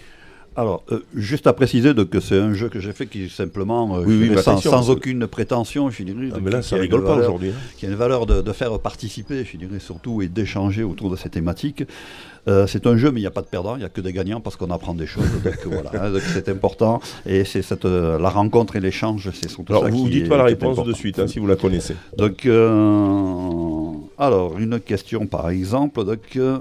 Alors, euh, juste à préciser donc, que c'est un jeu que j'ai fait qui est simplement, euh, Oui, oui, sans, que- aucune prétention, je dirais. Ah, mais là, ça rigole pas aujourd'hui. hein. Qui a une valeur de, de faire participer, je dirais surtout, et d'échanger autour de ces thématiques. Euh, c'est un jeu, mais il n'y a pas de perdant, il n'y a que des gagnants parce qu'on apprend des choses. donc voilà, hein, c'est important. Et c'est cette, euh, la rencontre et l'échange, c'est surtout Alors, ça vous qui dites est- pas la réponse de suite hein, si vous la connaissez. Donc, euh, alors, une question par exemple. Donc, euh,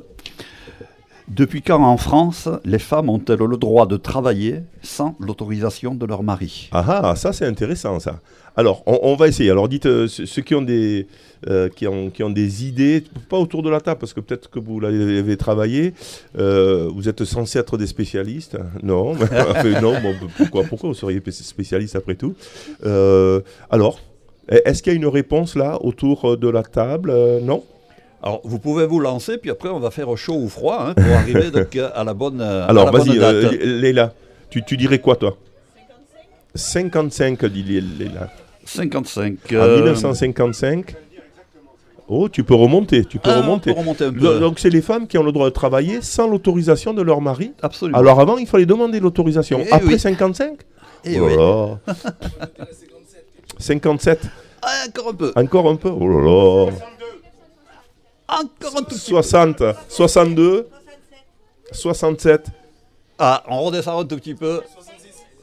depuis quand en France les femmes ont-elles le droit de travailler sans l'autorisation de leur mari? Ah ah, ça c'est intéressant ça. Alors, on, va essayer. Alors, dites euh, ceux qui ont des euh, qui ont qui ont des idées, pas autour de la table parce que peut-être que vous l'avez travaillé. euh, vous êtes censé être des spécialistes, non [LAUGHS] Non, pourquoi pourquoi vous seriez spécialiste après tout? Alors, est-ce qu'il y a une réponse là autour de la table? Non? Alors, vous pouvez vous lancer, puis après on va faire chaud ou froid hein, pour [LAUGHS] arriver donc, à la bonne, euh, à Alors, la bonne vas-y, date. euh, Léla, tu, tu dirais quoi toi? 55, dit Lé- Léla. 55. En euh, 1955. Oh, tu peux remonter, tu peux ah, on remonter. peut remonter un peu. Do- Donc c'est les femmes qui ont le droit de travailler sans l'autorisation de leur mari. Absolument. Alors avant, il fallait demander l'autorisation. Eh Après oui. 55 Eh Oh oui. là là. [LAUGHS] 57 Ah, encore un peu. Encore un peu? Oh là là Encore un tout petit peu. 60 62 67 Ah, on redescend un tout petit peu.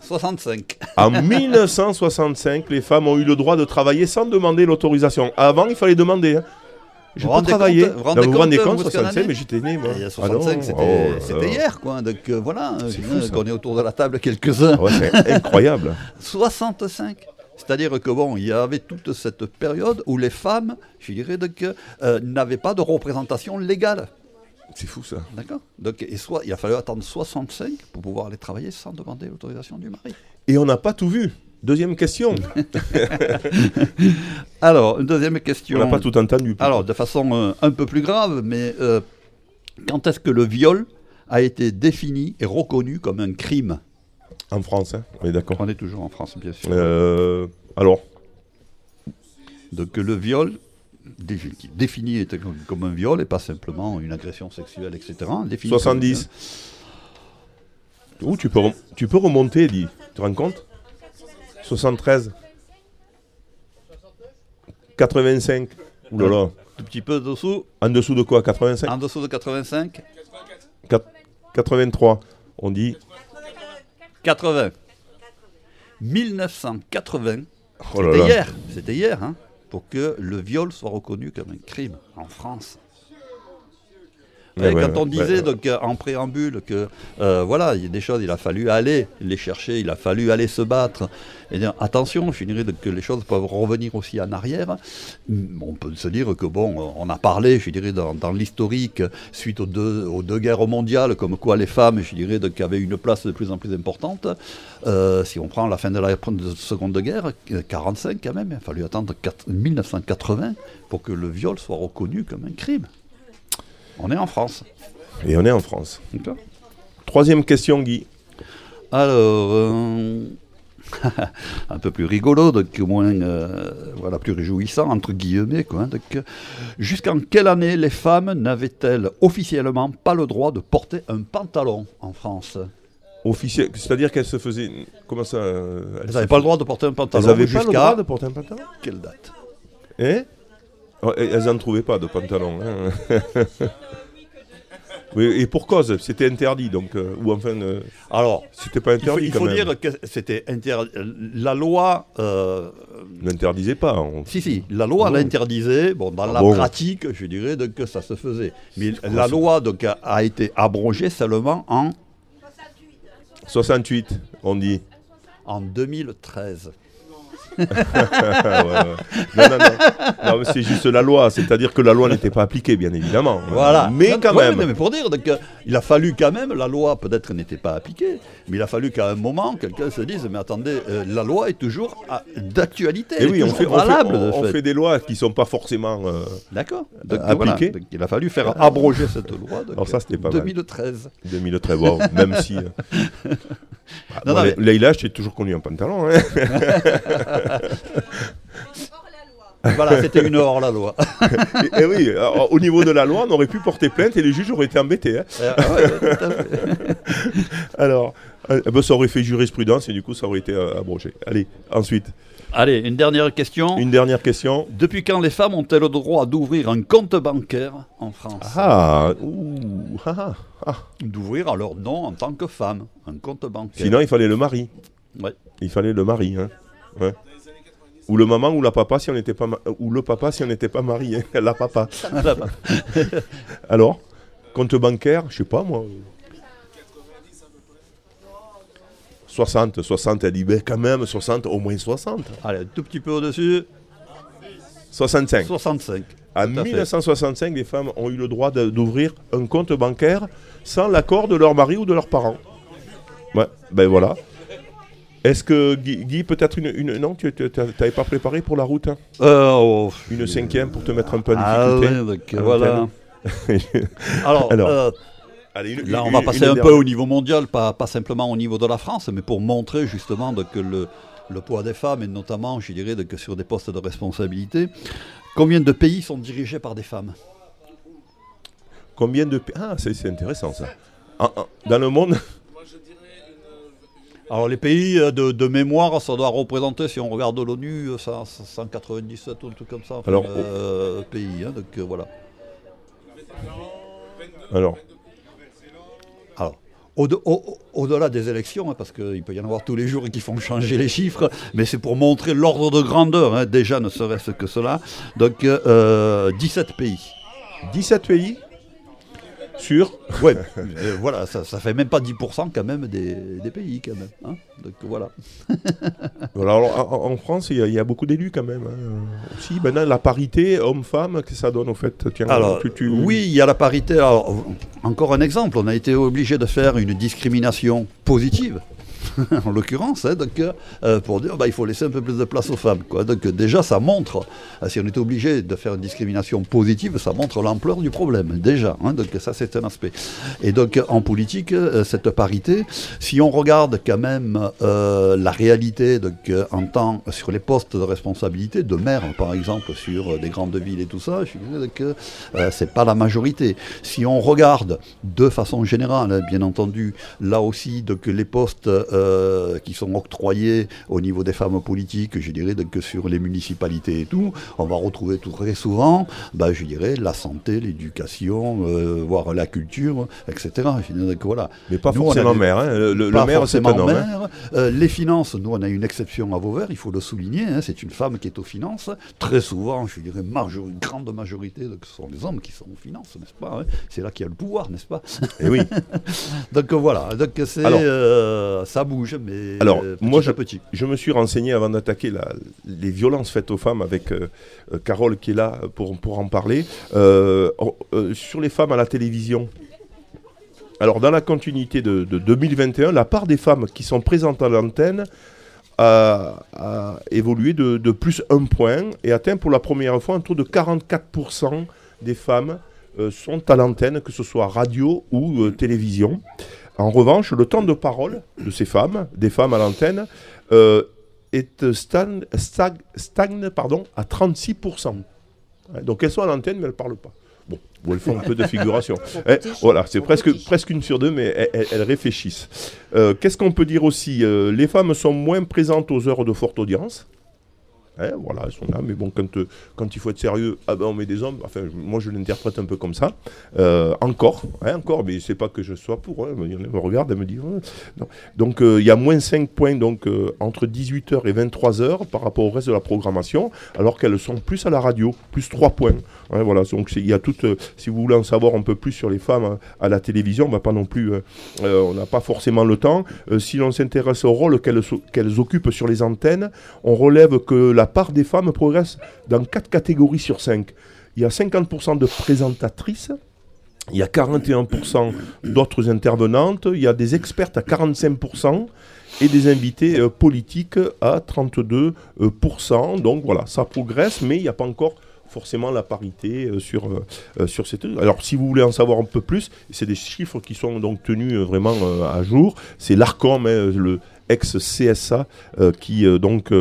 65. En 1965, les femmes ont eu le droit de travailler sans demander l'autorisation. Avant, il fallait demander. hein. Je Vous peux travailler. compte- vous Non, vous vous rendez compte, compte, vous, ce qu'on en 65, est mais j'étais né, moi. Il y a Ah non, 65, c'était oh, hier, quoi. Donc euh, voilà, C'est euh, fou, ça. qu'on est autour de la table quelques-uns. Ouais, c'est incroyable. [LAUGHS] 65. C'est-à-dire que bon, il y avait toute cette période où les femmes, je dirais, donc, euh, n'avaient pas de représentation légale. C'est fou ça. D'accord Donc, et soit, il a fallu attendre 65 pour pouvoir aller travailler sans demander l'autorisation du mari. Et on n'a pas tout vu. Deuxième question. [LAUGHS] [LAUGHS] Alors, une deuxième On question. n'a pas tout entendu. Alors, de façon euh, un peu plus grave, mais euh, quand est-ce que le viol a été défini et reconnu comme un crime? En France, hein. on est d'accord. On est toujours en France, bien sûr. Euh, alors, Donc le viol, défini était comme, un viol et pas simplement une agression sexuelle, etc. défini comme- 70. Ouh, tu peux, rem- tu peux remonter, dis. Tu te rends compte? 73. 85. Ouh là là. Tout petit peu dessous, En dessous de quoi? 85 en dessous de 85, Quat- 83. On dit. 80. 1980, Oh là c'était hier, c'était hier, hein, pour que le viol soit reconnu comme un crime en France. Ouais, Et ouais, quand on disait donc euh, en préambule que euh, voilà, il y a des choses, il a fallu aller les chercher, il a fallu aller se battre. Et dire, attention, je dirais que les choses peuvent revenir aussi en arrière. Hum, On peut se dire que bon, euh, on a parlé, je dirais, dans, dans l'historique, suite aux deux, aux deux guerres mondiales, comme quoi les femmes, je dirais, donc, avaient une place de plus en plus importante. Euh, si on prend la fin de la de Seconde Guerre, euh, 45 quand même, il a fallu attendre quatre- 1980 pour que le viol soit reconnu comme un crime. On est en France. Et on est en France. D'accord Troisième question, Guy. Alors, euh, [LAUGHS] un peu plus rigolo, donc au moins, euh, voilà, plus réjouissant, entre guillemets, quoi. donc, Jusqu'en quelle année les femmes n'avaient-elles officiellement pas le droit de porter un pantalon en France? Officiel, c'est-à-dire qu'elle se faisait. Comment ça euh, Elles n'avaient pas le droit de porter un pantalon Elles n'avaient pas le droit de porter un pantalon? quelle date? Hein? Oh, Elles n'en trouvaient pas de pantalon. hein. [LAUGHS] oui, et pour cause, c'était interdit, donc. euh, ou enfin, euh, Alors, c'était pas il faut, interdit il quand faut même. dire que c'était interdit. La loi, euh, N'interdisait pas. on- si, si, la loi Ah bon l'interdisait. Bon, dans Ah la bon pratique, je dirais donc, que ça se faisait. Mais la loi donc, a, a été abrogée seulement en, 68, on dit. en 2013. Ah, ouais, ouais. Non, non, non. C'est juste la loi. C'est-à-dire que la loi n'était pas appliquée, bien évidemment. Voilà. Mais quand ouais, même. mais pour dire, donc, euh, il a fallu quand même, la loi peut-être n'était pas appliquée, mais il a fallu qu'à un moment, quelqu'un se dise, mais attendez, euh, la loi est toujours à- d'actualité. Et est oui, on fait, on, fait, valable, on- de on fait. fait des lois qui sont pas forcément. euh, D'accord. Donc, appliquées. voilà. Il a fallu faire abroger cette loi. Donc, Alors ça, c'était pas mal. 2013. 2013, wow, même si. [LAUGHS] bah, Non, bon, non, Le- mais- Leïla, je t'ai toujours connu en pantalon. hein. [LAUGHS] voilà, c'était une hors la loi. et, et oui, alors, au niveau de la loi, on aurait pu porter plainte et les juges auraient été embêtés. hein. Ouais, tout à fait. [LAUGHS] Alors, euh, ben, ça aurait fait jurisprudence et du coup, ça aurait été euh, abrogé. Allez, ensuite, Allez, une dernière question. une dernière question. Depuis quand les femmes ont-elles le droit d'ouvrir un compte bancaire en France Ah, ouh, ah, ah, ah. D'ouvrir à leur nom en tant que femme un compte bancaire. Sinon, il fallait le mari. Ouais. Il fallait le mari. Hein. Ouais. Ou le maman ou la papa si on n'était pas ma- ou le papa si on n'était pas marié. [LAUGHS] la papa. [LAUGHS] [LAUGHS] Alors, compte bancaire, je sais pas moi. 60, 60, elle dit, ben quand même, 60, au moins 60. Allez, un tout petit peu au-dessus, 65. 65. En Tout à fait. 1965, les femmes ont eu le droit d'ouvrir un compte bancaire sans l'accord de leur mari ou de leurs parents. Ouais, ben voilà. Est-ce que Guy, Guy, peut-être une, une- Non, tu n'avais pas préparé pour la route hein? Euh, oh, Une cinquième pour te mettre un peu en ah difficulté? ouais, donc, voilà. [LAUGHS] Alors, Alors, euh, Allez, une- là, on une- va une passer un peu au niveau mondial, pas, pas simplement au niveau de la France, mais pour montrer justement que le, le poids des femmes, et notamment, je dirais, sur des postes de responsabilité, combien de pays sont dirigés par des femmes? Combien de... pa- Ah, c'est intéressant ça. Dans le monde [LAUGHS] Alors les pays euh, de, de mémoire, ça doit représenter, si on regarde l'ONU, euh, ça- ça- 197 ou un truc comme ça, enfin, Alors, euh, pays. hein, donc euh, voilà. Alors, Alors, au-de- au- au- au-delà des élections, hein, parce qu'il peut y en avoir tous les jours qui font changer les chiffres, mais c'est pour montrer l'ordre de grandeur, hein, déjà ne serait-ce que cela. Donc euh, 17 pays. 17 pays sur... Ouais, euh, voilà, ça, ça fait même pas 10% quand même des, des pays quand même. hein. Donc voilà. [LAUGHS] Voilà, alors, en, en France, il y, a- il y a beaucoup d'élus quand même. hein. Aussi, maintenant, la parité homme-femme, que ça donne au fait Tiens, Alors, tu- tu- oui, il y a la parité. Alors, encore un exemple, on a été obligé de faire une discrimination positive [LAUGHS] en l'occurrence, hein, donc, euh, pour dire bah, il faut laisser un peu plus de place aux femmes. Donc déjà, ça montre, euh, si on était obligé de faire une discrimination positive, ça montre l'ampleur du problème, déjà. hein. donc ça, c'est un aspect. Et donc en politique, euh, cette parité, si on regarde quand même la réalité donc, en temps sur les postes de responsabilité, de maire par exemple, sur des grandes villes et tout ça, je suis que euh, c'est pas la majorité. Si on regarde de façon générale, hein, bien entendu, là aussi, donc, les postes qui sont octroyés au niveau des femmes politiques, je dirais donc, que sur les municipalités et tout, on va retrouver tout très souvent, bah, je dirais, la santé, l'éducation, euh, voire la culture, etc. Donc, voilà. Mais pas Nous, forcément avait- maire. hein. Le, le Pas maire, c'est un homme. hein. Euh, les finances, nous, on a une exception à Vauvert, il faut le souligner. hein, c'est une femme qui est aux finances. Très souvent, je dirais, grande majorité, donc, ce sont les hommes qui sont aux finances, n'est-ce pas hein C'est là qu'il y a le pouvoir, n'est-ce pas? Et oui. [LAUGHS] Donc euh, voilà, donc c'est euh, ça bouge, mais Alors, euh, moi, je- à petit. Je me suis renseigné avant d'attaquer les violences faites aux femmes avec euh, euh, Carole qui est là pour, pour en parler. Euh, sur les femmes à la télévision. Alors, dans la continuité de, de 2021, la part des femmes qui sont présentes à l'antenne a, a évolué de, de plus un point et atteint pour la première fois un taux de 44% des femmes sont à l'antenne, que ce soit radio ou télévision. En revanche, le temps de parole de ces femmes, des femmes à l'antenne, euh, est stagne pardon, à 36%. Ouais, Donc elles sont à l'antenne, mais elles ne parlent pas. Bon, ou elles font un peu de figuration. [LAUGHS] Eh, voilà, c'est presque, presque une sur deux, mais elles réfléchissent. Euh, Qu'est-ce qu'on peut dire aussi? Euh, Les femmes sont moins présentes aux heures de forte audience. Eh, voilà, elles sont là, mais bon, quand, il faut être sérieux, ah ben, on met des hommes. Enfin, moi, je l'interprète un peu comme ça. Euh, encore, hein, encore, mais c'est pas que je sois pour. hein, qui me regarde, elle me dit. Donc, euh, il y a moins 5 points donc, euh, entre 18h et 23h par rapport au reste de la programmation, alors qu'elles sont plus à la radio, plus 3 points. Ouais, voilà, donc il y a tout. euh, si vous voulez en savoir un peu plus sur les femmes hein, à la télévision, on va pas non plus. euh, euh, on n'a pas forcément le temps. Si l'on s'intéresse au rôle qu'elles occupent sur les antennes, on relève que la part des femmes progresse dans 4 catégories sur 5. Il y a 50% de présentatrices. Il y a 41% d'autres intervenantes, il y a des expertes à 45% et des invités politiques à 32%. euh, pourcent. Donc voilà, ça progresse, mais il n'y a pas encore forcément la parité euh, sur, euh, euh, sur. Alors si vous voulez en savoir un peu plus, c'est des chiffres qui sont donc tenus euh, vraiment à jour. C'est l'ARCOM, hein, le ex-CSA, qui donc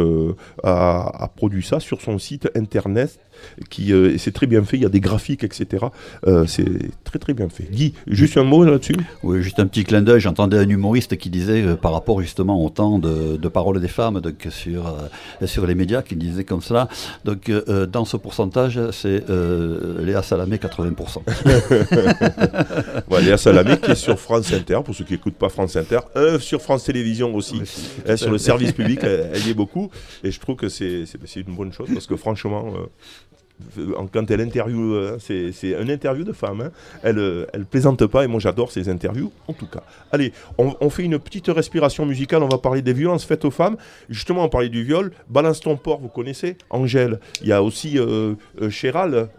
a produit ça sur son site internet. Qui, euh, c'est très bien fait, il y a des graphiques, etc. Euh, c'est très très bien fait. Guy, juste un mot là-dessus? Oui, juste un petit clin d'œil. J'entendais un humoriste qui disait, euh, par rapport justement au temps de, de parole des femmes donc, sur, sur les médias, qui disait comme cela. Donc, dans ce pourcentage, c'est Léa Salamé, 80%. Voilà, [LAUGHS] Léa Salamé qui est sur France Inter, pour ceux qui n'écoutent pas France Inter, sur France Télévisions aussi, hein, sur le service public, [LAUGHS] elle, elle y est beaucoup, et je trouve que c'est une bonne chose, parce que franchement, en- quand elle interviewe, euh, c'est un interview de femme, hein, elle, euh, elle plaisante pas, et moi j'adore ces interviews, en tout cas. Allez, on, fait une petite respiration musicale, on va parler des violences faites aux femmes, justement on parlait du viol, Balance ton porc, vous connaissez, Angèle, il y a aussi euh, euh, Chéral,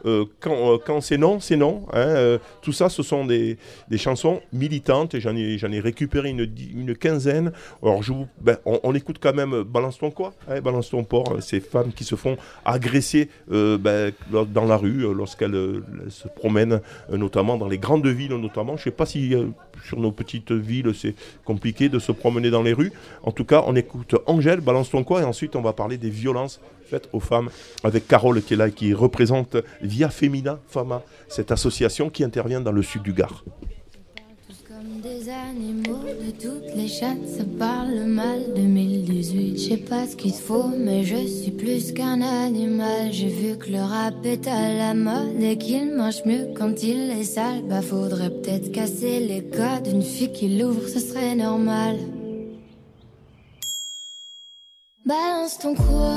quand, c'est non, c'est non, hein, tout ça ce sont des, chansons militantes, j'en ai, récupéré une, quinzaine. Alors, ben, on, écoute quand même Balance ton quoi hein, Balance ton euh, ces femmes qui se font agresser ben, dans la rue euh, lorsqu'elles euh, se promènent, euh, notamment dans les grandes villes, notamment. Je sais pas si euh, sur nos petites villes c'est compliqué de se promener dans les rues. En tout cas, on écoute Angèle, Balance ton quoi, et ensuite on va parler des violences faites aux femmes avec Carole qui est là, qui représente Via Femina Fama, cette association qui intervient dans le sud du Gard. Des animaux de toutes les chattes, ça parle mal 2018. Je sais pas ce qu'il faut, mais je suis plus qu'un animal. J'ai vu que le rap est à la mode et qu'il mange mieux quand il est sale. Bah faudrait peut-être casser les codes. Une fille qui l'ouvre, ce serait normal. Balance ton quoi?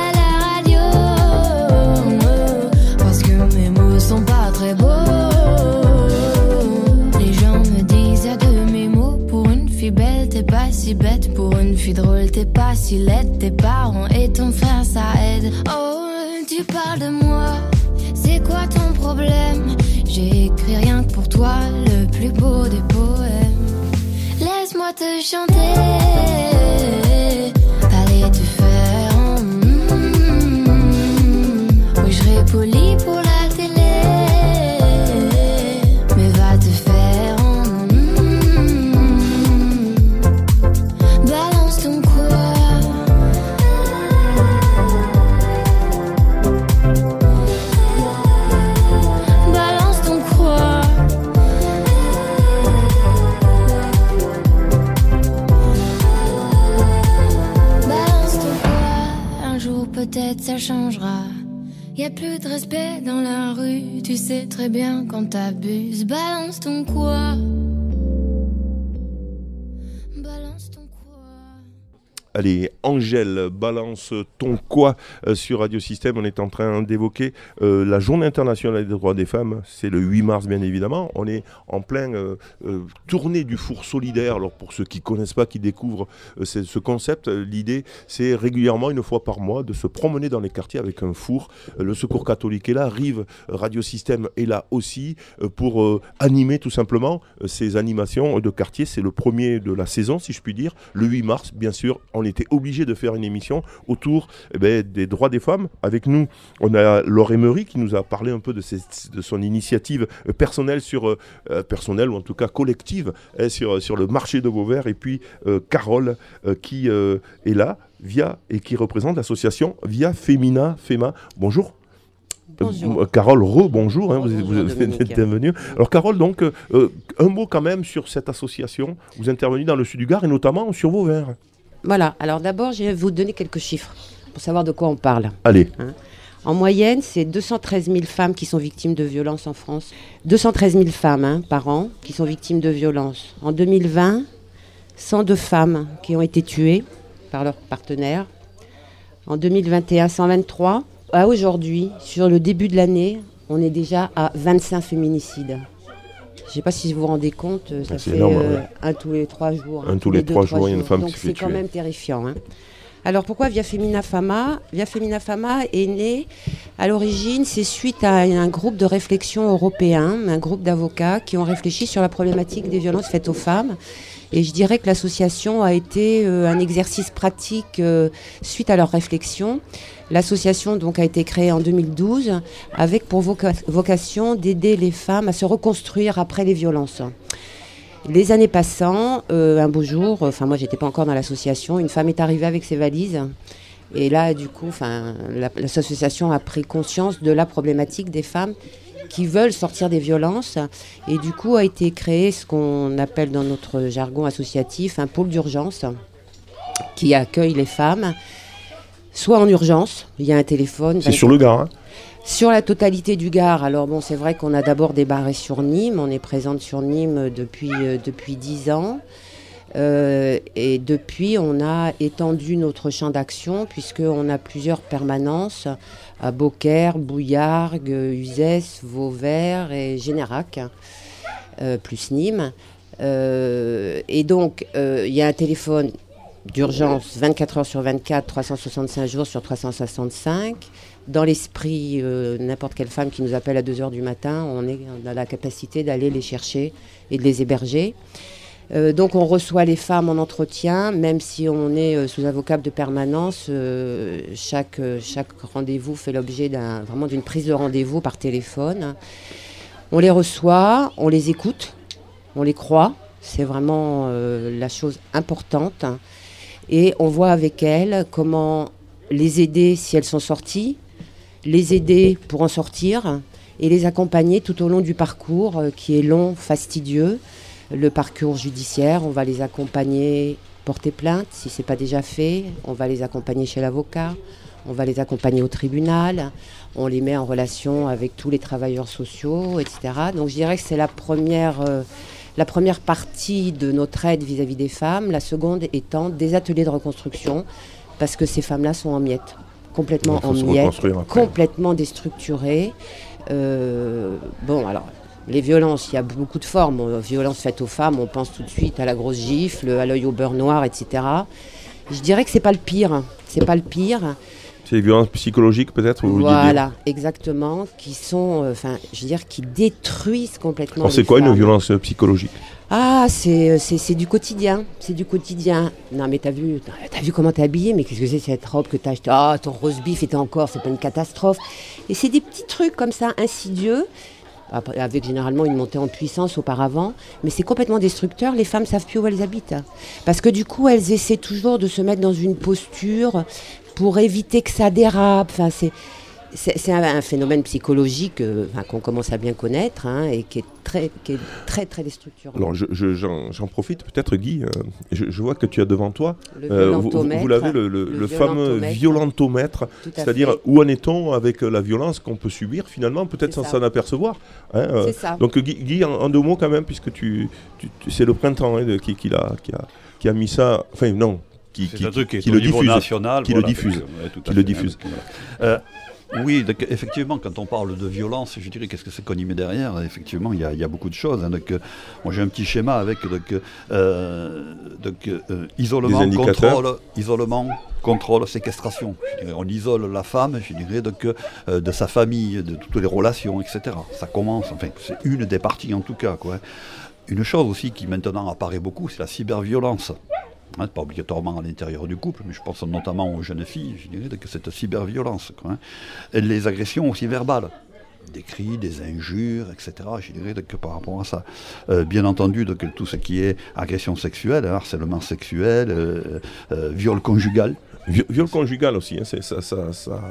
si bête pour une fille drôle, t'es pas si laide, tes parents et ton frère ça aide. Oh, tu parles de moi, c'est quoi ton problème? J'ai écrit rien que pour toi, le plus beau des poèmes. Laisse-moi te chanter. Changera. Y a plus de respect dans la rue. Tu sais très bien quand t'abuses. Balance ton quoi. Allez, Angèle, balance ton quoi euh, sur Radio Système. On est en train d'évoquer euh, la Journée internationale des droits des femmes. C'est le 8 mars, bien évidemment. On est en plein euh, tournée du four solidaire. Alors, pour ceux qui ne connaissent pas, qui découvrent ce, ce concept, l'idée, c'est régulièrement, une fois par mois, de se promener dans les quartiers avec un four. Le Secours catholique est là, Rive Radio Système est là aussi pour animer tout simplement ces animations de quartier. C'est le premier de la saison, si je puis dire. Le 8 mars, bien sûr, était obligé de faire une émission autour eh ben, des droits des femmes. Avec nous, on a Laure Emery qui nous a parlé un peu de, ses- de son initiative euh, personnelle, sur, euh, euh, personnelle ou en tout cas collective hein, sur, sur le marché de Vauvert. Et puis euh, Carole euh, qui est là via et qui représente l'association Via Femina Fema. Bonjour. Bonjour. Carole, re-bonjour, hein, vous, êtes- vous intervenue. [LAUGHS] Alors Carole, donc, euh, un mot quand même sur cette association. Vous intervenez dans le sud du Gard et notamment sur Vauvert. Voilà, alors d'abord, je vais vous donner quelques chiffres pour savoir de quoi on parle. Allez, En moyenne, c'est 213 000 femmes qui sont victimes de violences en France. 213 000 femmes hein, par an qui sont victimes de violences. En 2020, 102 femmes qui ont été tuées par leurs partenaires. En 2021, 123. À aujourd'hui, sur le début de l'année, on est déjà à 25 féminicides. Je ne sais pas si vous vous rendez compte, euh, ça fait énorme, euh, ouais. un tous les trois jours. Un tous les deux, trois jours, il y a une femme Donc qui se fait c'est quand même terrifiant. hein. Alors pourquoi Via Femina Fama? Via Femina Fama est né à l'origine, c'est suite à un groupe de réflexion européen, un groupe d'avocats qui ont réfléchi sur la problématique des violences faites aux femmes. Et je dirais que l'association a été euh, un exercice pratique euh, suite à leur réflexion. L'association donc a été créée en 2012 avec pour voca- vocation d'aider les femmes à se reconstruire après les violences. Les années passant, euh, un beau jour, enfin moi j'étais pas encore dans l'association, une femme est arrivée avec ses valises. Et là, du coup, l'association a pris conscience de la problématique des femmes qui veulent sortir des violences. Et du coup, a été créé ce qu'on appelle dans notre jargon associatif un pôle d'urgence qui accueille les femmes, soit en urgence, il y a un téléphone. c'est sur le Gard. hein. Sur la totalité du Gard, alors bon, c'est vrai qu'on a d'abord débarré sur Nîmes. On est présente sur Nîmes depuis euh, depuis dix ans. Euh, et depuis, on a étendu notre champ d'action puisqu'on a plusieurs permanences à Beaucaire, Bouillargues, Uzès, Vauvert et Générac, euh, plus Nîmes. Euh, et donc, euh, il y a un téléphone d'urgence 24 heures sur 24, 365 jours sur 365. Dans l'esprit, euh, n'importe quelle femme qui nous appelle à 2 heures du matin, on, est, on a la capacité d'aller les chercher et de les héberger. Euh, donc on reçoit les femmes en entretien, même si on est euh, sous avocat de permanence, chaque, chaque rendez-vous fait l'objet d'un, vraiment d'une prise de rendez-vous par téléphone. On les reçoit, on les écoute, on les croit, c'est vraiment la chose importante. Et on voit avec elles comment les aider si elles sont sorties, les aider pour en sortir et les accompagner tout au long du parcours euh, qui est long, fastidieux. Le parcours judiciaire, on va les accompagner porter plainte si ce n'est pas déjà fait, on va les accompagner chez l'avocat, on va les accompagner au tribunal, on les met en relation avec tous les travailleurs sociaux, etc. Donc je dirais que c'est la première, euh, la première partie de notre aide vis-à-vis des femmes, la seconde étant des ateliers de reconstruction, parce que ces femmes-là sont en miettes, complètement en miettes, complètement déstructurées. Euh, bon, alors, les violences, il y a beaucoup de formes. Violences faites aux femmes, on pense tout de suite à la grosse gifle, à l'œil au beurre noir, etc. Je dirais que c'est pas le pire. C'est pas le pire. C'est les violences psychologiques peut-être Voilà, exactement, qui sont, euh, enfin, je veux dire, qui détruisent complètement. Alors c'est quoi une violence euh, psychologique Ah, c'est, c'est, c'est du quotidien, c'est du quotidien. Non, mais t'as vu, t'as, vu comment t'es habillée, mais qu'est-ce que c'est cette robe que t'as achetée? Ah, ton rose beef était encore, c'est pas une catastrophe. Et c'est des petits trucs comme ça, insidieux, avec généralement une montée en puissance auparavant, mais c'est complètement destructeur. Les femmes savent plus où elles habitent, parce que du coup, elles essaient toujours de se mettre dans une posture pour éviter que ça dérape. Enfin, c'est c'est un, un phénomène psychologique euh, enfin, qu'on commence à bien connaître hein, et qui est très, qui est très, très destructeur. Alors je- je- j'en profite peut-être Guy, euh, je, je vois que tu as devant toi, Le euh, vous, vous- l'avez le, le- le le fameux violentomètre. c'est-à-dire où en est-on avec la violence qu'on peut subir finalement, peut-être sans s'en apercevoir. hein, euh, C'est ça. donc Guy, Guy, en, en deux mots quand même, puisque tu, tu- tu- c'est le printemps hein, de- qui, qui, l'a- qui a, qui a mis ça, enfin non, qui, C'est qui- un truc qui, est qui au le diffuse. national. qui le diffuse. ouais, Qui le diffuse. Euh, oui, donc, effectivement, quand on parle de violence, je dirais qu'est-ce que c'est qu'on y met derrière? Effectivement, il y, a- il y a beaucoup de choses. hein. donc, euh, moi, j'ai un petit schéma avec donc, euh, donc, euh, isolement, contrôle, isolement, contrôle, séquestration. Dirais, on isole la femme, je dirais, donc, euh, de sa famille, de toutes les relations, etc. Ça commence, enfin, c'est une des parties en tout cas. Quoi. Une chose aussi qui maintenant apparaît beaucoup, c'est la cyberviolence. Hein, pas obligatoirement à l'intérieur du couple, mais je pense notamment aux jeunes filles, je dirais, que cette cyberviolence. Quoi, hein. Et les agressions aussi verbales, des cris, des injures, etc. Je dirais que par rapport à ça. Euh, bien entendu, donc, tout ce qui est agression sexuelle, hein, harcèlement sexuel, euh, euh, viol conjugal. Vi- Viol conjugal aussi, hein, c'est- ça, ça, ça,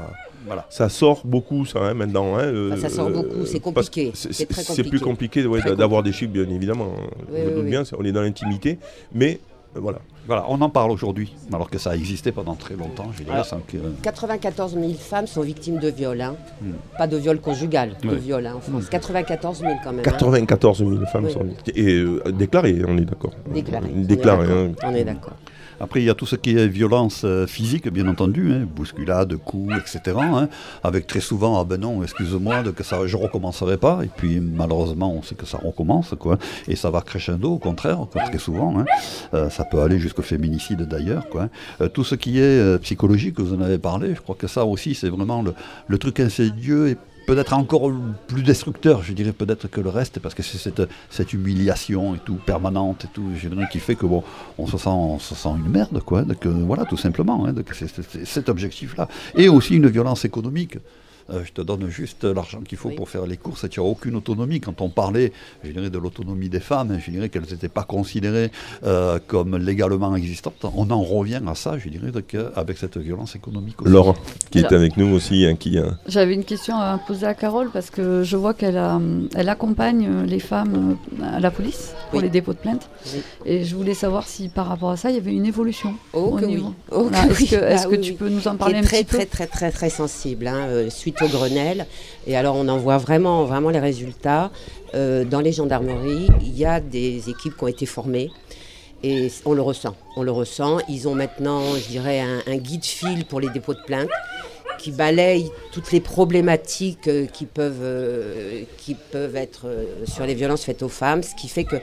Voilà. ça sort beaucoup ça hein, maintenant. hein, euh, Enfin, ça sort beaucoup, c'est que compliqué, C'est plus compliqué. ouais, d'avoir des chiffres, bien évidemment. Oui, je me oui, doute oui. bien, c'est- on est dans l'intimité, mais euh, voilà. Voilà, on en parle aujourd'hui, alors que ça a existé pendant très longtemps, je dirais. Sans que- 94 000 femmes sont victimes de viol. hein. Hmm. Pas de viol conjugal, de viol hein, en France. 94 000 quand même. hein. 94 000 femmes Oui. sont et, euh, déclarées, on est d'accord. Déclarées. on est Déclarées. d'accord. hein. On est d'accord. Après, il y a tout ce qui est violence euh, physique, bien entendu, hein, bousculade, coups, etc. hein, avec très souvent, ah ben non, excuse-moi, que ça, je recommencerai pas. Et puis, malheureusement, on sait que ça recommence, quoi. Et ça va crescendo, au contraire, très souvent. hein. Euh, ça peut aller jusqu'au féminicide, d'ailleurs, quoi. Euh, tout ce qui est euh, psychologique, vous en avez parlé, je crois que ça aussi, c'est vraiment le, truc insidieux peut-être encore plus destructeur, je dirais peut-être que le reste, parce que c'est cette, humiliation et tout, permanente et tout, qui fait que bon, on se sent, on se sent une merde, quoi. Donc, voilà, tout simplement, hein, cet objectif-là. Et aussi une violence économique. Euh, je te donne juste l'argent qu'il faut Oui. pour faire les courses et tu n'as aucune autonomie. Quand on parlait, je dirais, de l'autonomie des femmes, je dirais qu'elles n'étaient pas considérées euh, comme légalement existantes. On en revient à ça, je dirais, donc, avec cette violence économique aussi. Laure, qui est avec nous aussi, hein, qui euh, J'avais une question à poser à Carole parce que je vois qu'elle elle accompagne les femmes à la police pour Oui. les dépôts de plainte. Oui. Et je voulais savoir si par rapport à ça, il y avait une évolution. Oh au que oui. niveau. Oh que Voilà. Est-ce oui. que, Ah oui, tu oui. peux nous en parler un très, petit peu? très, très, très, très sensible, hein, euh, suite au Grenelle. Et alors, on en voit vraiment, vraiment les résultats. Euh, dans les gendarmeries, il y a des équipes qui ont été formées. Et on le ressent, on le ressent. Ils ont maintenant, je dirais, un, un guide fil pour les dépôts de plainte qui balaye toutes les problématiques euh, qui, peuvent, euh, qui peuvent être euh, sur les violences faites aux femmes, ce qui fait que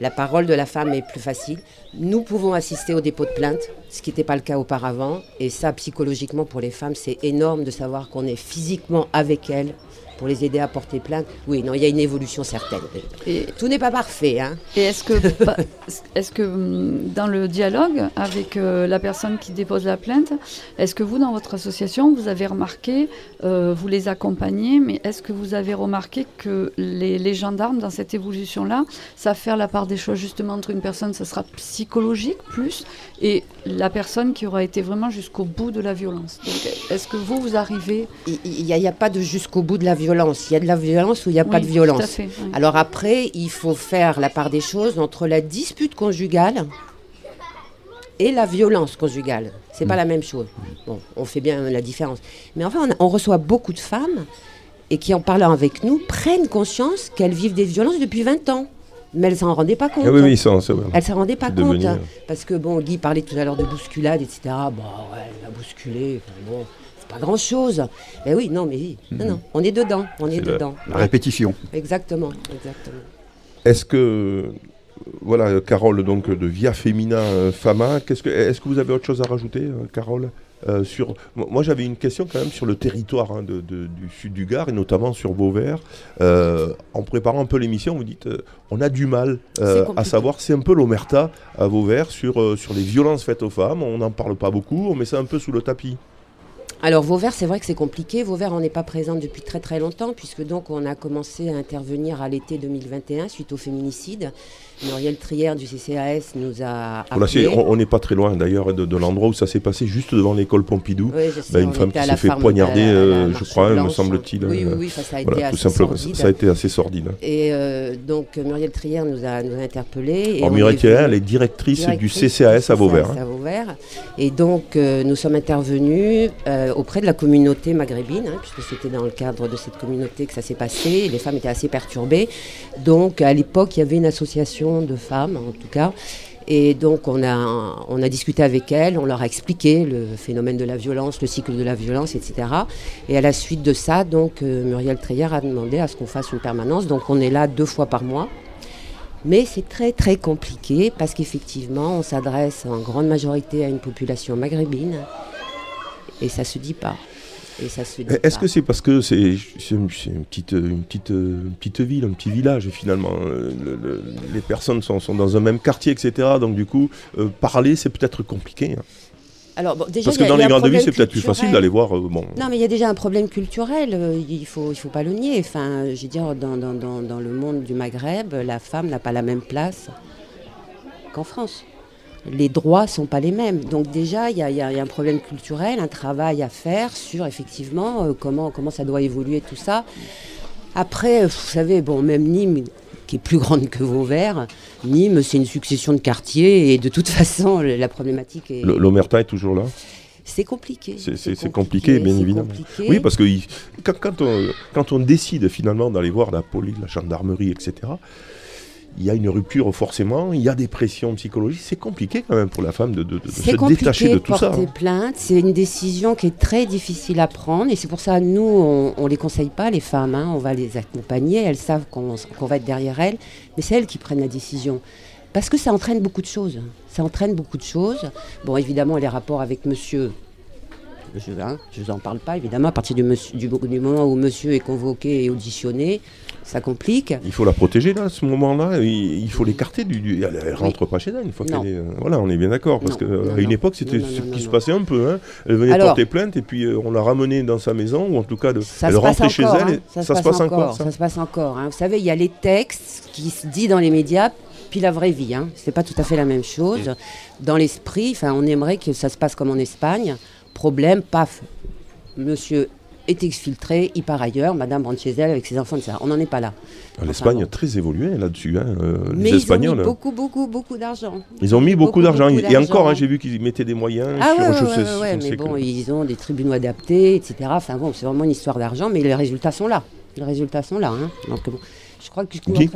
la parole de la femme est plus facile. Nous pouvons assister au dépôt de plainte, ce qui n'était pas le cas auparavant. Et ça, psychologiquement, pour les femmes, c'est énorme de savoir qu'on est physiquement avec elles pour les aider à porter plainte. Oui, non, il y a une évolution certaine. Et, Tout n'est pas parfait. Hein. et est-ce que, [LAUGHS] est-ce que hum, dans le dialogue avec euh, la personne qui dépose la plainte, est-ce que vous, dans votre association, vous avez remarqué, euh, vous les accompagnez, mais est-ce que vous avez remarqué que les, les gendarmes, dans cette évolution-là, savent faire la part des choses justement entre une personne, ça sera psychologique plus, et la personne qui aura été vraiment jusqu'au bout de la violence? Est-ce que vous, vous arrivez... Il n'y a pas de jusqu'au bout de la violence. Il y a de la violence ou il n'y a pas de tout violence. à fait, oui. Alors après, il faut faire la part des choses entre la dispute conjugale et la violence conjugale. C'est pas la même chose. Bon, on fait bien la différence. Mais enfin, on, a- on reçoit beaucoup de femmes et qui, en parlant avec nous, prennent conscience qu'elles vivent des violences depuis 20 ans. Mais elles s'en rendaient pas compte. Ah oui, oui, ça, vrai. Elles s'en rendaient pas compte. hein. Parce que, bon, Guy parlait tout à l'heure de bousculade, etc. Ouais, elle a bousculé. enfin, bon, pas grand-chose. Mais oui, non, mais oui. Non, non, on est dedans. On est, dedans. La répétition. Exactement, exactement. Est-ce que, euh, voilà, Carole, donc de Via Femina euh, Fama, que, est-ce que vous avez autre chose à rajouter, euh, Carole euh, sur. Moi, j'avais une question quand même sur le territoire hein, de- de- du sud du Gard et notamment sur Beauvert. Euh, en préparant un peu l'émission, vous dites euh, on a du mal euh, à savoir. C'est un peu l'omerta à Beauvert sur, euh, sur les violences faites aux femmes. On n'en parle pas beaucoup, on met ça un peu sous le tapis. Alors Vauvert, c'est vrai que c'est compliqué. Vauvert, on n'est pas présente depuis très très longtemps, puisque donc on a commencé à intervenir à l'été 2021 suite au féminicide. Muriel Trière du CCAS nous a c'est- appelé. on on n'est pas très loin d'ailleurs de, de l'endroit où ça s'est passé, juste devant l'école Pompidou. Oui, je sais, Bah, une femme qui s'est fait poignarder, euh, je crois, me semble-t-il, Oui, oui, oui, ça, ça a Voilà, été tout assez simplement. sordide. Ça a été assez sordide. hein. Et euh, donc Muriel Trière nous a, nous a interpellés. et Alors, on Muriel venu- elle est directrice, du CCAS à Vauvert. hein. à Vauvert. Et donc, euh, nous sommes intervenus auprès de la communauté maghrébine, hein, puisque c'était dans le cadre de cette communauté que ça s'est passé. Les femmes étaient assez perturbées. Donc, à l'époque, il y avait une association de femmes, en tout cas. Et donc, on a, on a discuté avec elles, on leur a expliqué le phénomène de la violence, le cycle de la violence, etc. Et à la suite de ça, donc, euh, Muriel Treyer a demandé à ce qu'on fasse une permanence. Donc, on est là deux fois par mois. Mais c'est très très compliqué parce qu'effectivement, on s'adresse en grande majorité à une population maghrébine et ça se dit pas. Et ça se dit Est-ce que c'est parce que c'est c'est une, petite, une, petite, une petite ville, un petit village finalement euh, le- le- Les personnes sont, sont dans un même quartier, etc. Donc du coup, euh, parler, c'est peut-être compliqué. hein. Alors, bon, déjà, Parce que a- dans les grandes villes, c'est peut-être plus facile d'aller voir. euh, bon, Non, mais il y a déjà un problème culturel, euh, il faut, il faut pas le nier. Enfin, je veux dire, dans, dans, dans, dans le monde du Maghreb, la femme n'a pas la même place qu'en France. Les droits sont pas les mêmes. Donc déjà, il y a, y y un problème culturel, un travail à faire sur effectivement euh, comment, comment ça doit évoluer tout ça. Après, euh, vous savez, bon, même Nîmes, qui est plus grande que Vauvert, Nîmes, c'est une succession de quartiers et de toute [LAUGHS] façon, la problématique est... l'omerta est toujours là? C'est compliqué. C'est- compliqué, bien évidemment. compliqué. Oui, parce que quand, quand on, quand on décide finalement d'aller voir la police, la gendarmerie, etc., il y a une rupture forcément, il y a des pressions psychologiques. C'est compliqué quand même pour la femme de, de- de C'est se compliqué détacher de tout ça. porter hein. plainte. C'est une décision qui est très difficile à prendre. Et c'est pour ça, nous, on ne les conseille pas, les femmes. hein. On va les accompagner. Elles savent qu'on va être derrière elles. Mais c'est elles qui prennent la décision. Parce que ça entraîne beaucoup de choses. Ça entraîne beaucoup de choses. Bon, évidemment, les rapports avec monsieur. Je ne vous en parle pas, évidemment. À partir du, monsieur- du- du moment où monsieur est convoqué et auditionné, ça complique. Il faut la protéger là, à ce moment-là. Il, il faut l'écarter. Du, du- elle, elle rentre pas chez elle une fois Non. qu'elle est. euh, Voilà, on est bien d'accord. Parce qu'à une époque, c'était ce qui se passait un peu. hein. Elle venait Alors- porter plainte et puis euh, on l'a ramenée dans sa maison ou en tout cas, de- Ça elle rentrait chez encore, elle. hein. et ça, se passe encore. ça Ça se passe encore. hein. Vous savez, il y a les textes qui se disent dans les médias, puis la vraie vie. Hein. C'est pas tout à fait la même chose. Dans l'esprit, on aimerait que ça se passe comme en Espagne. Problème, paf, monsieur est exfiltré, il part ailleurs, madame rentre chez elle avec ses enfants, etc. On n'en est pas là. Ah, L'Espagne Enfin, a très évolué là-dessus. hein, euh, Mais les ils Espagnols. ont mis hein. beaucoup, beaucoup, beaucoup d'argent. Ils ont mis beaucoup, beaucoup, d'argent. Et encore, hein, j'ai vu qu'ils mettaient des moyens Ah sur ouais, je ouais, sais, mais bon, que- ils ont des tribunaux adaptés, etc. Enfin bon, c'est vraiment une histoire d'argent, mais les résultats sont là. Les résultats sont là. hein. Donc bon, je crois que je Guy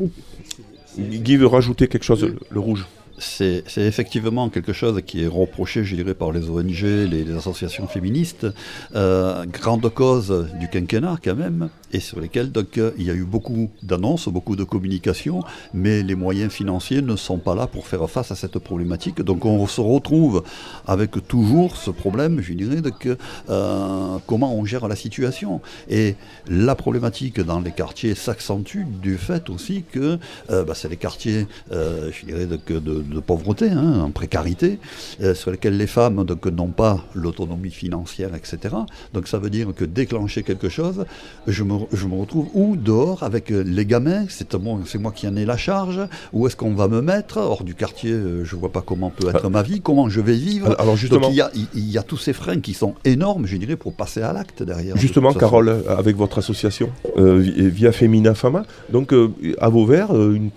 Guy veut rajouter quelque chose, le, le rouge. C'est effectivement quelque chose qui est reproché, je dirais, par les ONG, les, associations féministes. Euh, grande cause du quinquennat, quand même, et sur lesquelles donc, euh, il y a eu beaucoup d'annonces, beaucoup de communication, mais les moyens financiers ne sont pas là pour faire face à cette problématique. Donc on se retrouve avec toujours ce problème, je dirais, de que, euh, comment on gère la situation. Et la problématique dans les quartiers s'accentue du fait aussi que bah, c'est les quartiers, je dirais, de, de pauvreté, hein, en précarité, euh, sur lesquels les femmes donc, n'ont pas l'autonomie financière, etc. Donc ça veut dire que déclencher quelque chose, je me, je me retrouve ou dehors avec euh, les gamins, c'est moi, qui en ai la charge, où est-ce qu'on va me mettre Hors du quartier, euh, je vois pas comment peut être ma vie, comment je vais vivre. Alors, justement, Donc il y, a, il- il y a tous ces freins qui sont énormes, je dirais, pour passer à l'acte derrière. Justement. Carole, avec votre association, euh, vi- Via Femina Fama, donc euh, à Vauvert, euh, une,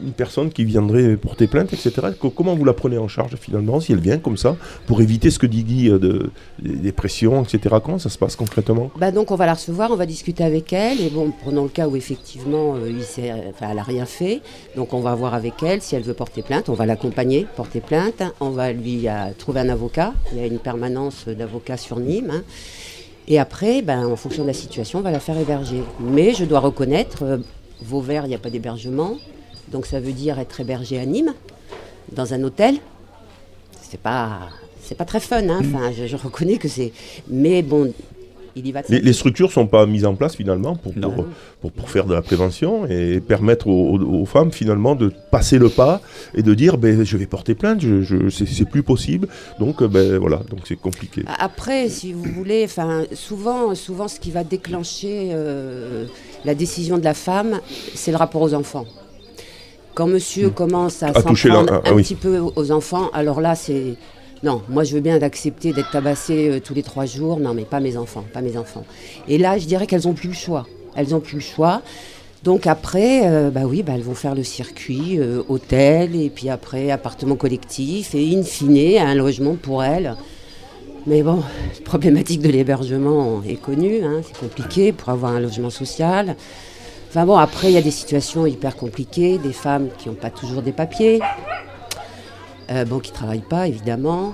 une personne qui viendrait porter plainte, etc., co- comment vous la prenez en charge finalement, si elle vient comme ça, pour éviter ce que dit Guy, euh, de, des pressions, etc. Comment ça se passe concrètement? Bah donc on va la recevoir, on va discuter avec elle et bon prenons le cas où effectivement euh, il elle a rien fait, donc on va voir avec elle si elle veut porter plainte, on va l'accompagner porter plainte, on va lui euh, trouver un avocat, il y a une permanence d'avocats sur Nîmes. hein. Et après, ben, en fonction de la situation, on va la faire héberger. Mais je dois reconnaître, Vauvert, il n'y a pas d'hébergement, donc ça veut dire être hébergé à Nîmes, dans un hôtel. C'est pas, c'est pas très fun. Hein. Enfin, je, je reconnais que c'est. Mais bon, il y va Les, les structures sont pas mises en place finalement pour, pour, pour- pour faire de la prévention et permettre aux, aux- aux femmes finalement de passer le pas et de dire ben, je vais porter plainte, je, je, c'est, c'est plus possible. Donc euh, ben, voilà, donc c'est compliqué. Après, si vous voulez, enfin, souvent, souvent, ce qui va déclencher euh, la décision de la femme, c'est le rapport aux enfants. Quand monsieur commence à, À la- prendre ah, un oui. petit peu aux enfants, alors là, c'est non. Moi, je veux bien d'accepter d'être tabassée euh, tous les trois jours. Non, mais pas mes enfants, pas mes enfants. Et là, je dirais qu'elles ont plus le choix. Elles ont plus le choix. Donc après, euh, bah oui, bah elles vont faire le circuit euh, hôtel et puis après appartement collectif et in fine un logement pour elles. Mais bon, la problématique de l'hébergement est connue, hein, c'est compliqué pour avoir un logement social. Enfin bon, après, il y a des situations hyper compliquées, des femmes qui n'ont pas toujours des papiers, euh, bon, qui ne travaillent pas, évidemment.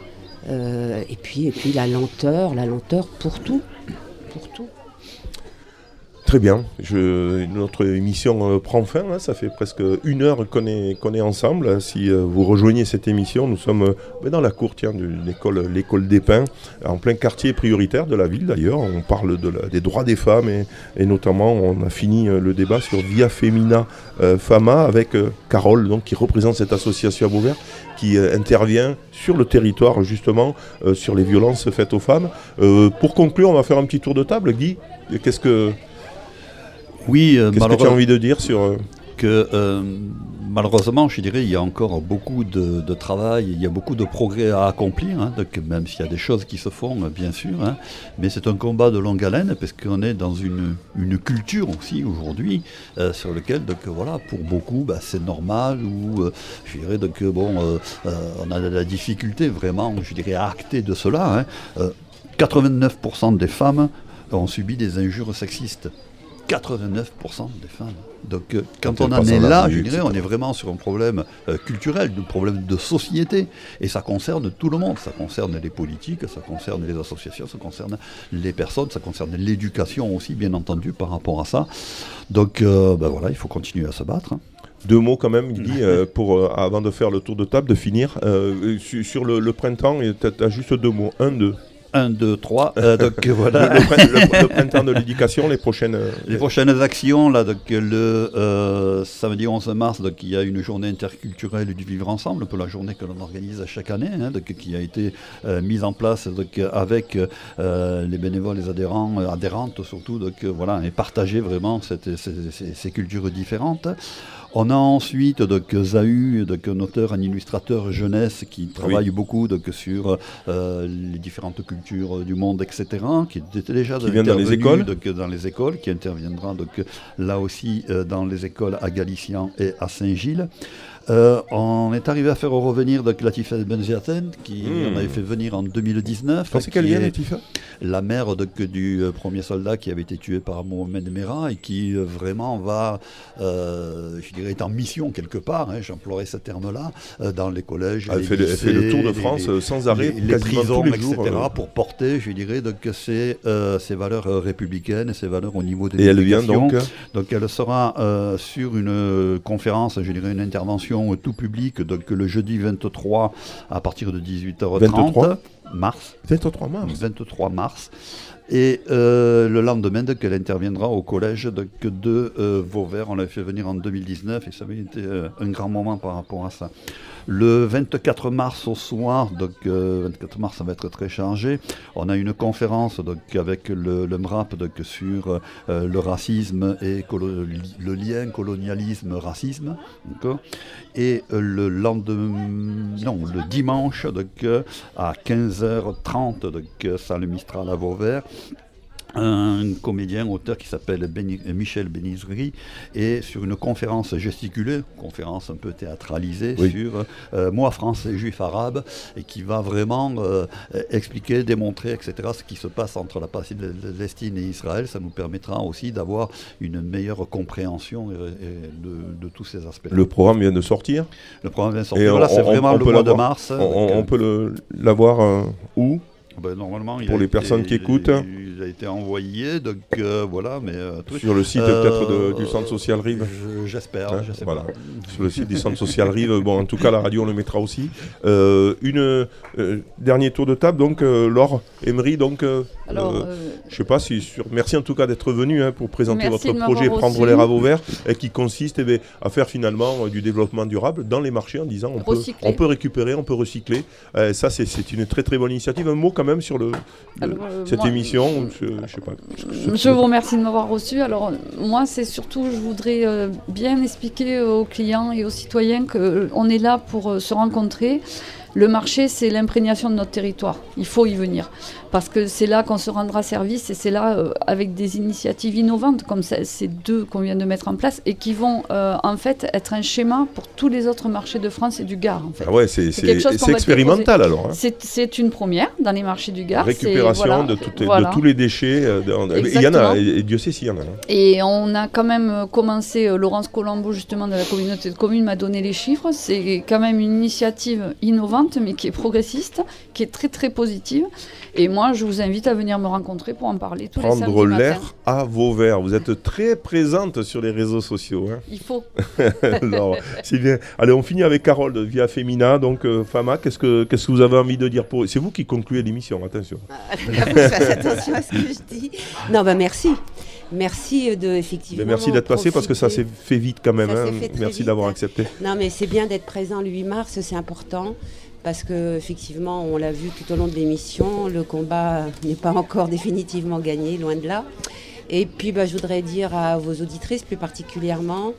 Euh, et, puis, et puis la lenteur, la lenteur pour tout. Pour tout. Très bien. Notre émission euh, prend fin. hein. Ça fait presque une heure qu'on est, est ensemble. Si euh, vous rejoignez cette émission, nous sommes euh, ben, dans la cour de l'école, l'école des Pins, en plein quartier prioritaire de la ville d'ailleurs. On parle des droits des femmes et, notamment on a fini le débat sur Via Femina Fama avec Carole, donc, qui représente cette association à Beauvert, qui intervient sur le territoire justement sur les violences faites aux femmes. Pour conclure, on va faire un petit tour de table. Guy, qu'est-ce que Oui, euh, Qu'est-ce que tu as malheureux- envie de dire sur... euh, que euh, malheureusement, je dirais, il y a encore beaucoup de, de travail, il y a beaucoup de progrès à accomplir, hein, donc même s'il y a des choses qui se font, bien sûr, hein, mais c'est un combat de longue haleine parce qu'on est dans une, une culture aussi aujourd'hui euh, sur lequel, donc voilà, pour beaucoup, bah, c'est normal ou euh, je dirais donc bon, on a de la difficulté vraiment, je dirais, à acter de cela. hein. Euh, 89% des femmes ont subi des injures sexistes. 89% des femmes. Donc euh, quand Quand on en est là, je dirais, on est vraiment sur un problème euh, culturel, un problème de société. Et ça concerne tout le monde. Ça concerne les politiques, ça concerne les associations, ça concerne les personnes, ça concerne l'éducation aussi, bien entendu, par rapport à ça. Donc euh, ben voilà, il faut continuer à se battre. hein. Deux mots quand même, Guy, [LAUGHS] euh, pour, euh, avant de faire le tour de table, de finir. Euh, su- sur le, le printemps, tu as juste deux mots. Un, deux. Un, deux, trois. euh, donc Le, [LAUGHS] voilà. le prin- le- le printemps de l'éducation, les prochaines... euh, Les prochaines actions, là, donc, le euh, samedi 11 mars, donc, il y a une journée interculturelle du vivre ensemble, un peu la journée que l'on organise chaque année, hein, donc, qui a été euh, mise en place donc, avec les bénévoles, les adhérents, adhérentes surtout, donc, voilà, et partager vraiment cette- ces, ces- ces cultures différentes. On a ensuite donc, Zahu, donc, un auteur, un illustrateur jeunesse qui travaille beaucoup donc, sur euh, les différentes cultures du monde, etc., qui était déjà Qui vient dans les écoles donc, dans les écoles, qui interviendra donc, là aussi euh, dans les écoles à Galician et à Saint-Gilles. Euh, on est arrivé à faire revenir donc, Latifa Benziaten, qui Hmm. on avait fait venir en 2019. Pensez qu'elle vient, Laetitia la mère donc, du euh, premier soldat qui avait été tué par Mohamed Merah et qui euh, vraiment va, je dirais, est en mission quelque part, hein, j'emploierai ce terme-là, dans les collèges, Elle les fait le- elle fait le lycées, tour de France les- sans arrêt, les, les prisons, tous les jours. etc., pour porter, je dirais, donc, ces, ces valeurs républicaines, ces valeurs au niveau de et elle vient donc... Donc elle sera sur une conférence, je dirais une intervention tout public, donc le jeudi 23 à partir de 18h30. 23? mars. 23 mars. 23 mars. Et euh, le lendemain, donc, elle interviendra au collège de euh, Vauvert. On l'avait fait venir en 2019 et ça avait été euh, un grand moment par rapport à ça. Le 24 mars au soir, donc euh, 24 mars, ça va être très chargé. On a une conférence donc, avec le, MRAP donc, sur le racisme et le lien colonialisme-racisme. Et le lendemain, non, le dimanche, donc, à 15h30, donc, salle Mistral à Vauvert, un comédien, auteur qui s'appelle Beni- Michel Benizri, et sur une conférence gesticulée, conférence un peu théâtralisée, Oui. sur euh, moi français, juif, arabe, et qui va vraiment euh, expliquer, démontrer, etc., ce qui se passe entre la Palestine et Israël. Ça nous permettra aussi d'avoir une meilleure compréhension et- et de, de tous ces aspects. Le programme vient de sortir? Le programme vient de Et sortir. Voilà, c'est vraiment on le mois de mars. On, euh, peut l'avoir euh, où? Ben, normalement, il Pour a les été- personnes qui écoutent. Il a été envoyé, donc euh, voilà, mais... euh, truc. Sur le site Euh, peut-être de- du Centre Social Rive. je- J'espère, Hein, je sais voilà. pas. Sur le site du Centre Social Rive. Bon, en tout cas, la radio, on le mettra aussi. Euh, une euh, dernier tour de table, donc, euh, Laure Emery, donc, euh, Alors, euh, euh, je sais pas si sur. Merci en tout cas d'être venu hein, pour présenter votre projet Prendre l'air à vos verts, et qui consiste eh bien, à faire finalement euh, du développement durable dans les marchés en disant on peut, on peut récupérer, on peut recycler. Euh, ça, c'est- une très très bonne initiative. Un mot quand même sur le, le- Alors, cette moi- émission. Je, je sais pas. Je vous remercie de m'avoir reçu. Alors moi, c'est surtout, je voudrais bien expliquer aux clients et aux citoyens qu'on est là pour se rencontrer. Le marché, c'est l'imprégnation de notre territoire. Il faut y venir. Parce que c'est là qu'on se rendra service et c'est là, euh, avec des initiatives innovantes comme ces deux qu'on vient de mettre en place et qui vont euh, en fait être un schéma pour tous les autres marchés de France et du Gard. En fait. Ah ouais, c'est expérimental alors. hein. C'est- une première dans les marchés du Gard. Récupération voilà, de, voilà. tous les déchets. euh, Il y en a, et, et Dieu sait s'il y en a. hein. Et on a quand même commencé, Laurence Colombo justement de la communauté de communes m'a donné les chiffres, c'est quand même une initiative innovante mais qui est progressiste, qui est très très positive. Et moi je vous invite à venir me rencontrer pour en parler tous les Prendre l'air à vos verres. Vous êtes très présente sur les réseaux sociaux. hein. Il faut. [LAUGHS] Alors, c'est bien. Allez, on finit avec Carole de Via Femina. Donc, euh, Fama, qu'est-ce que, qu'est-ce que vous avez envie de dire pour... C'est vous qui concluez l'émission, attention. [LAUGHS] Faites attention à ce que je dis. Non, bah merci. Merci de effectivement. Mais merci d'être passé parce que ça s'est fait vite quand même. Hein. fait Merci vite. d'avoir accepté. Non, mais c'est bien d'être présent le 8 mars, c'est important. Parce que effectivement, on l'a vu tout au long de l'émission, le combat n'est pas encore définitivement gagné, loin de là. Et puis, bah, je voudrais dire à vos auditrices plus particulièrement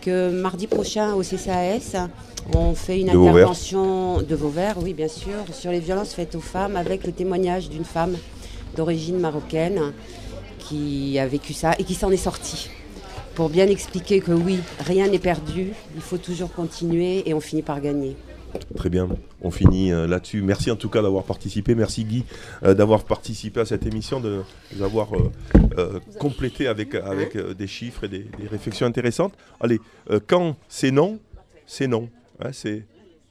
que mardi prochain au CCAS, on fait une De Vauvert. intervention de Vauvert, oui bien sûr, sur les violences faites aux femmes avec le témoignage d'une femme d'origine marocaine qui a vécu ça et qui s'en est sortie. Pour bien expliquer que oui, rien n'est perdu, il faut toujours continuer et on finit par gagner. Très bien. On finit euh, là-dessus. Merci en tout cas d'avoir participé. Merci Guy euh, d'avoir participé à cette émission, de nous avoir euh, euh, complété avec, avec des chiffres et des, des réflexions intéressantes. Allez, quand c'est non, c'est non. Hein, c'est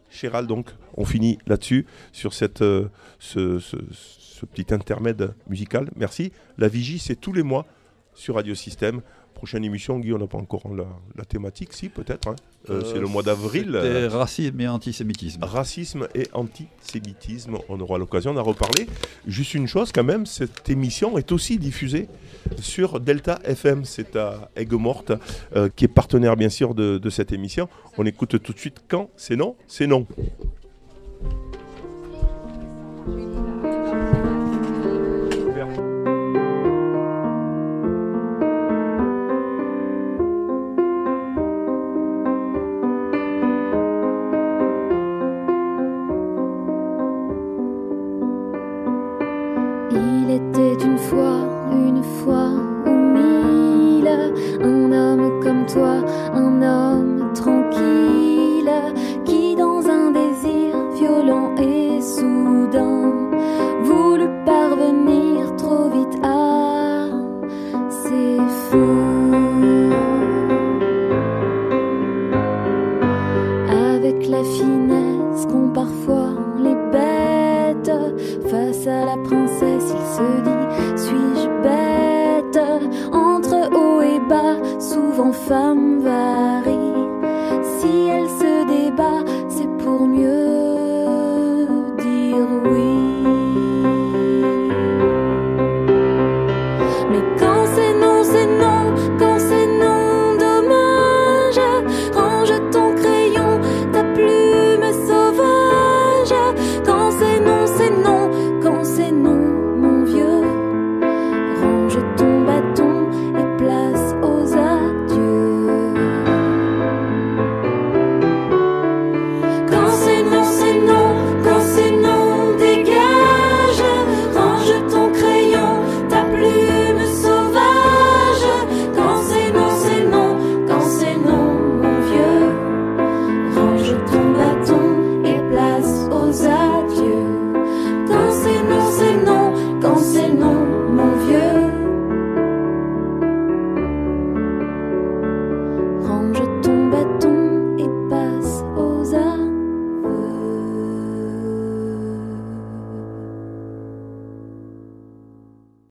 Chéral, donc on finit là-dessus, sur cette, ce, ce- ce petit intermède musical. Merci. La vigie, c'est tous les mois sur Radio Système. Prochaine émission, Guy, on n'a pas encore la, la thématique, si peut-être. hein. Euh, c'est le mois d'avril. Euh, racisme et antisémitisme. Racisme et antisémitisme, on aura l'occasion d'en reparler. Juste une chose quand même, cette émission est aussi diffusée sur Delta FM, c'est à Aigues-Mortes, euh, qui est partenaire bien sûr de, de cette émission. On écoute tout de suite quand c'est non, c'est non.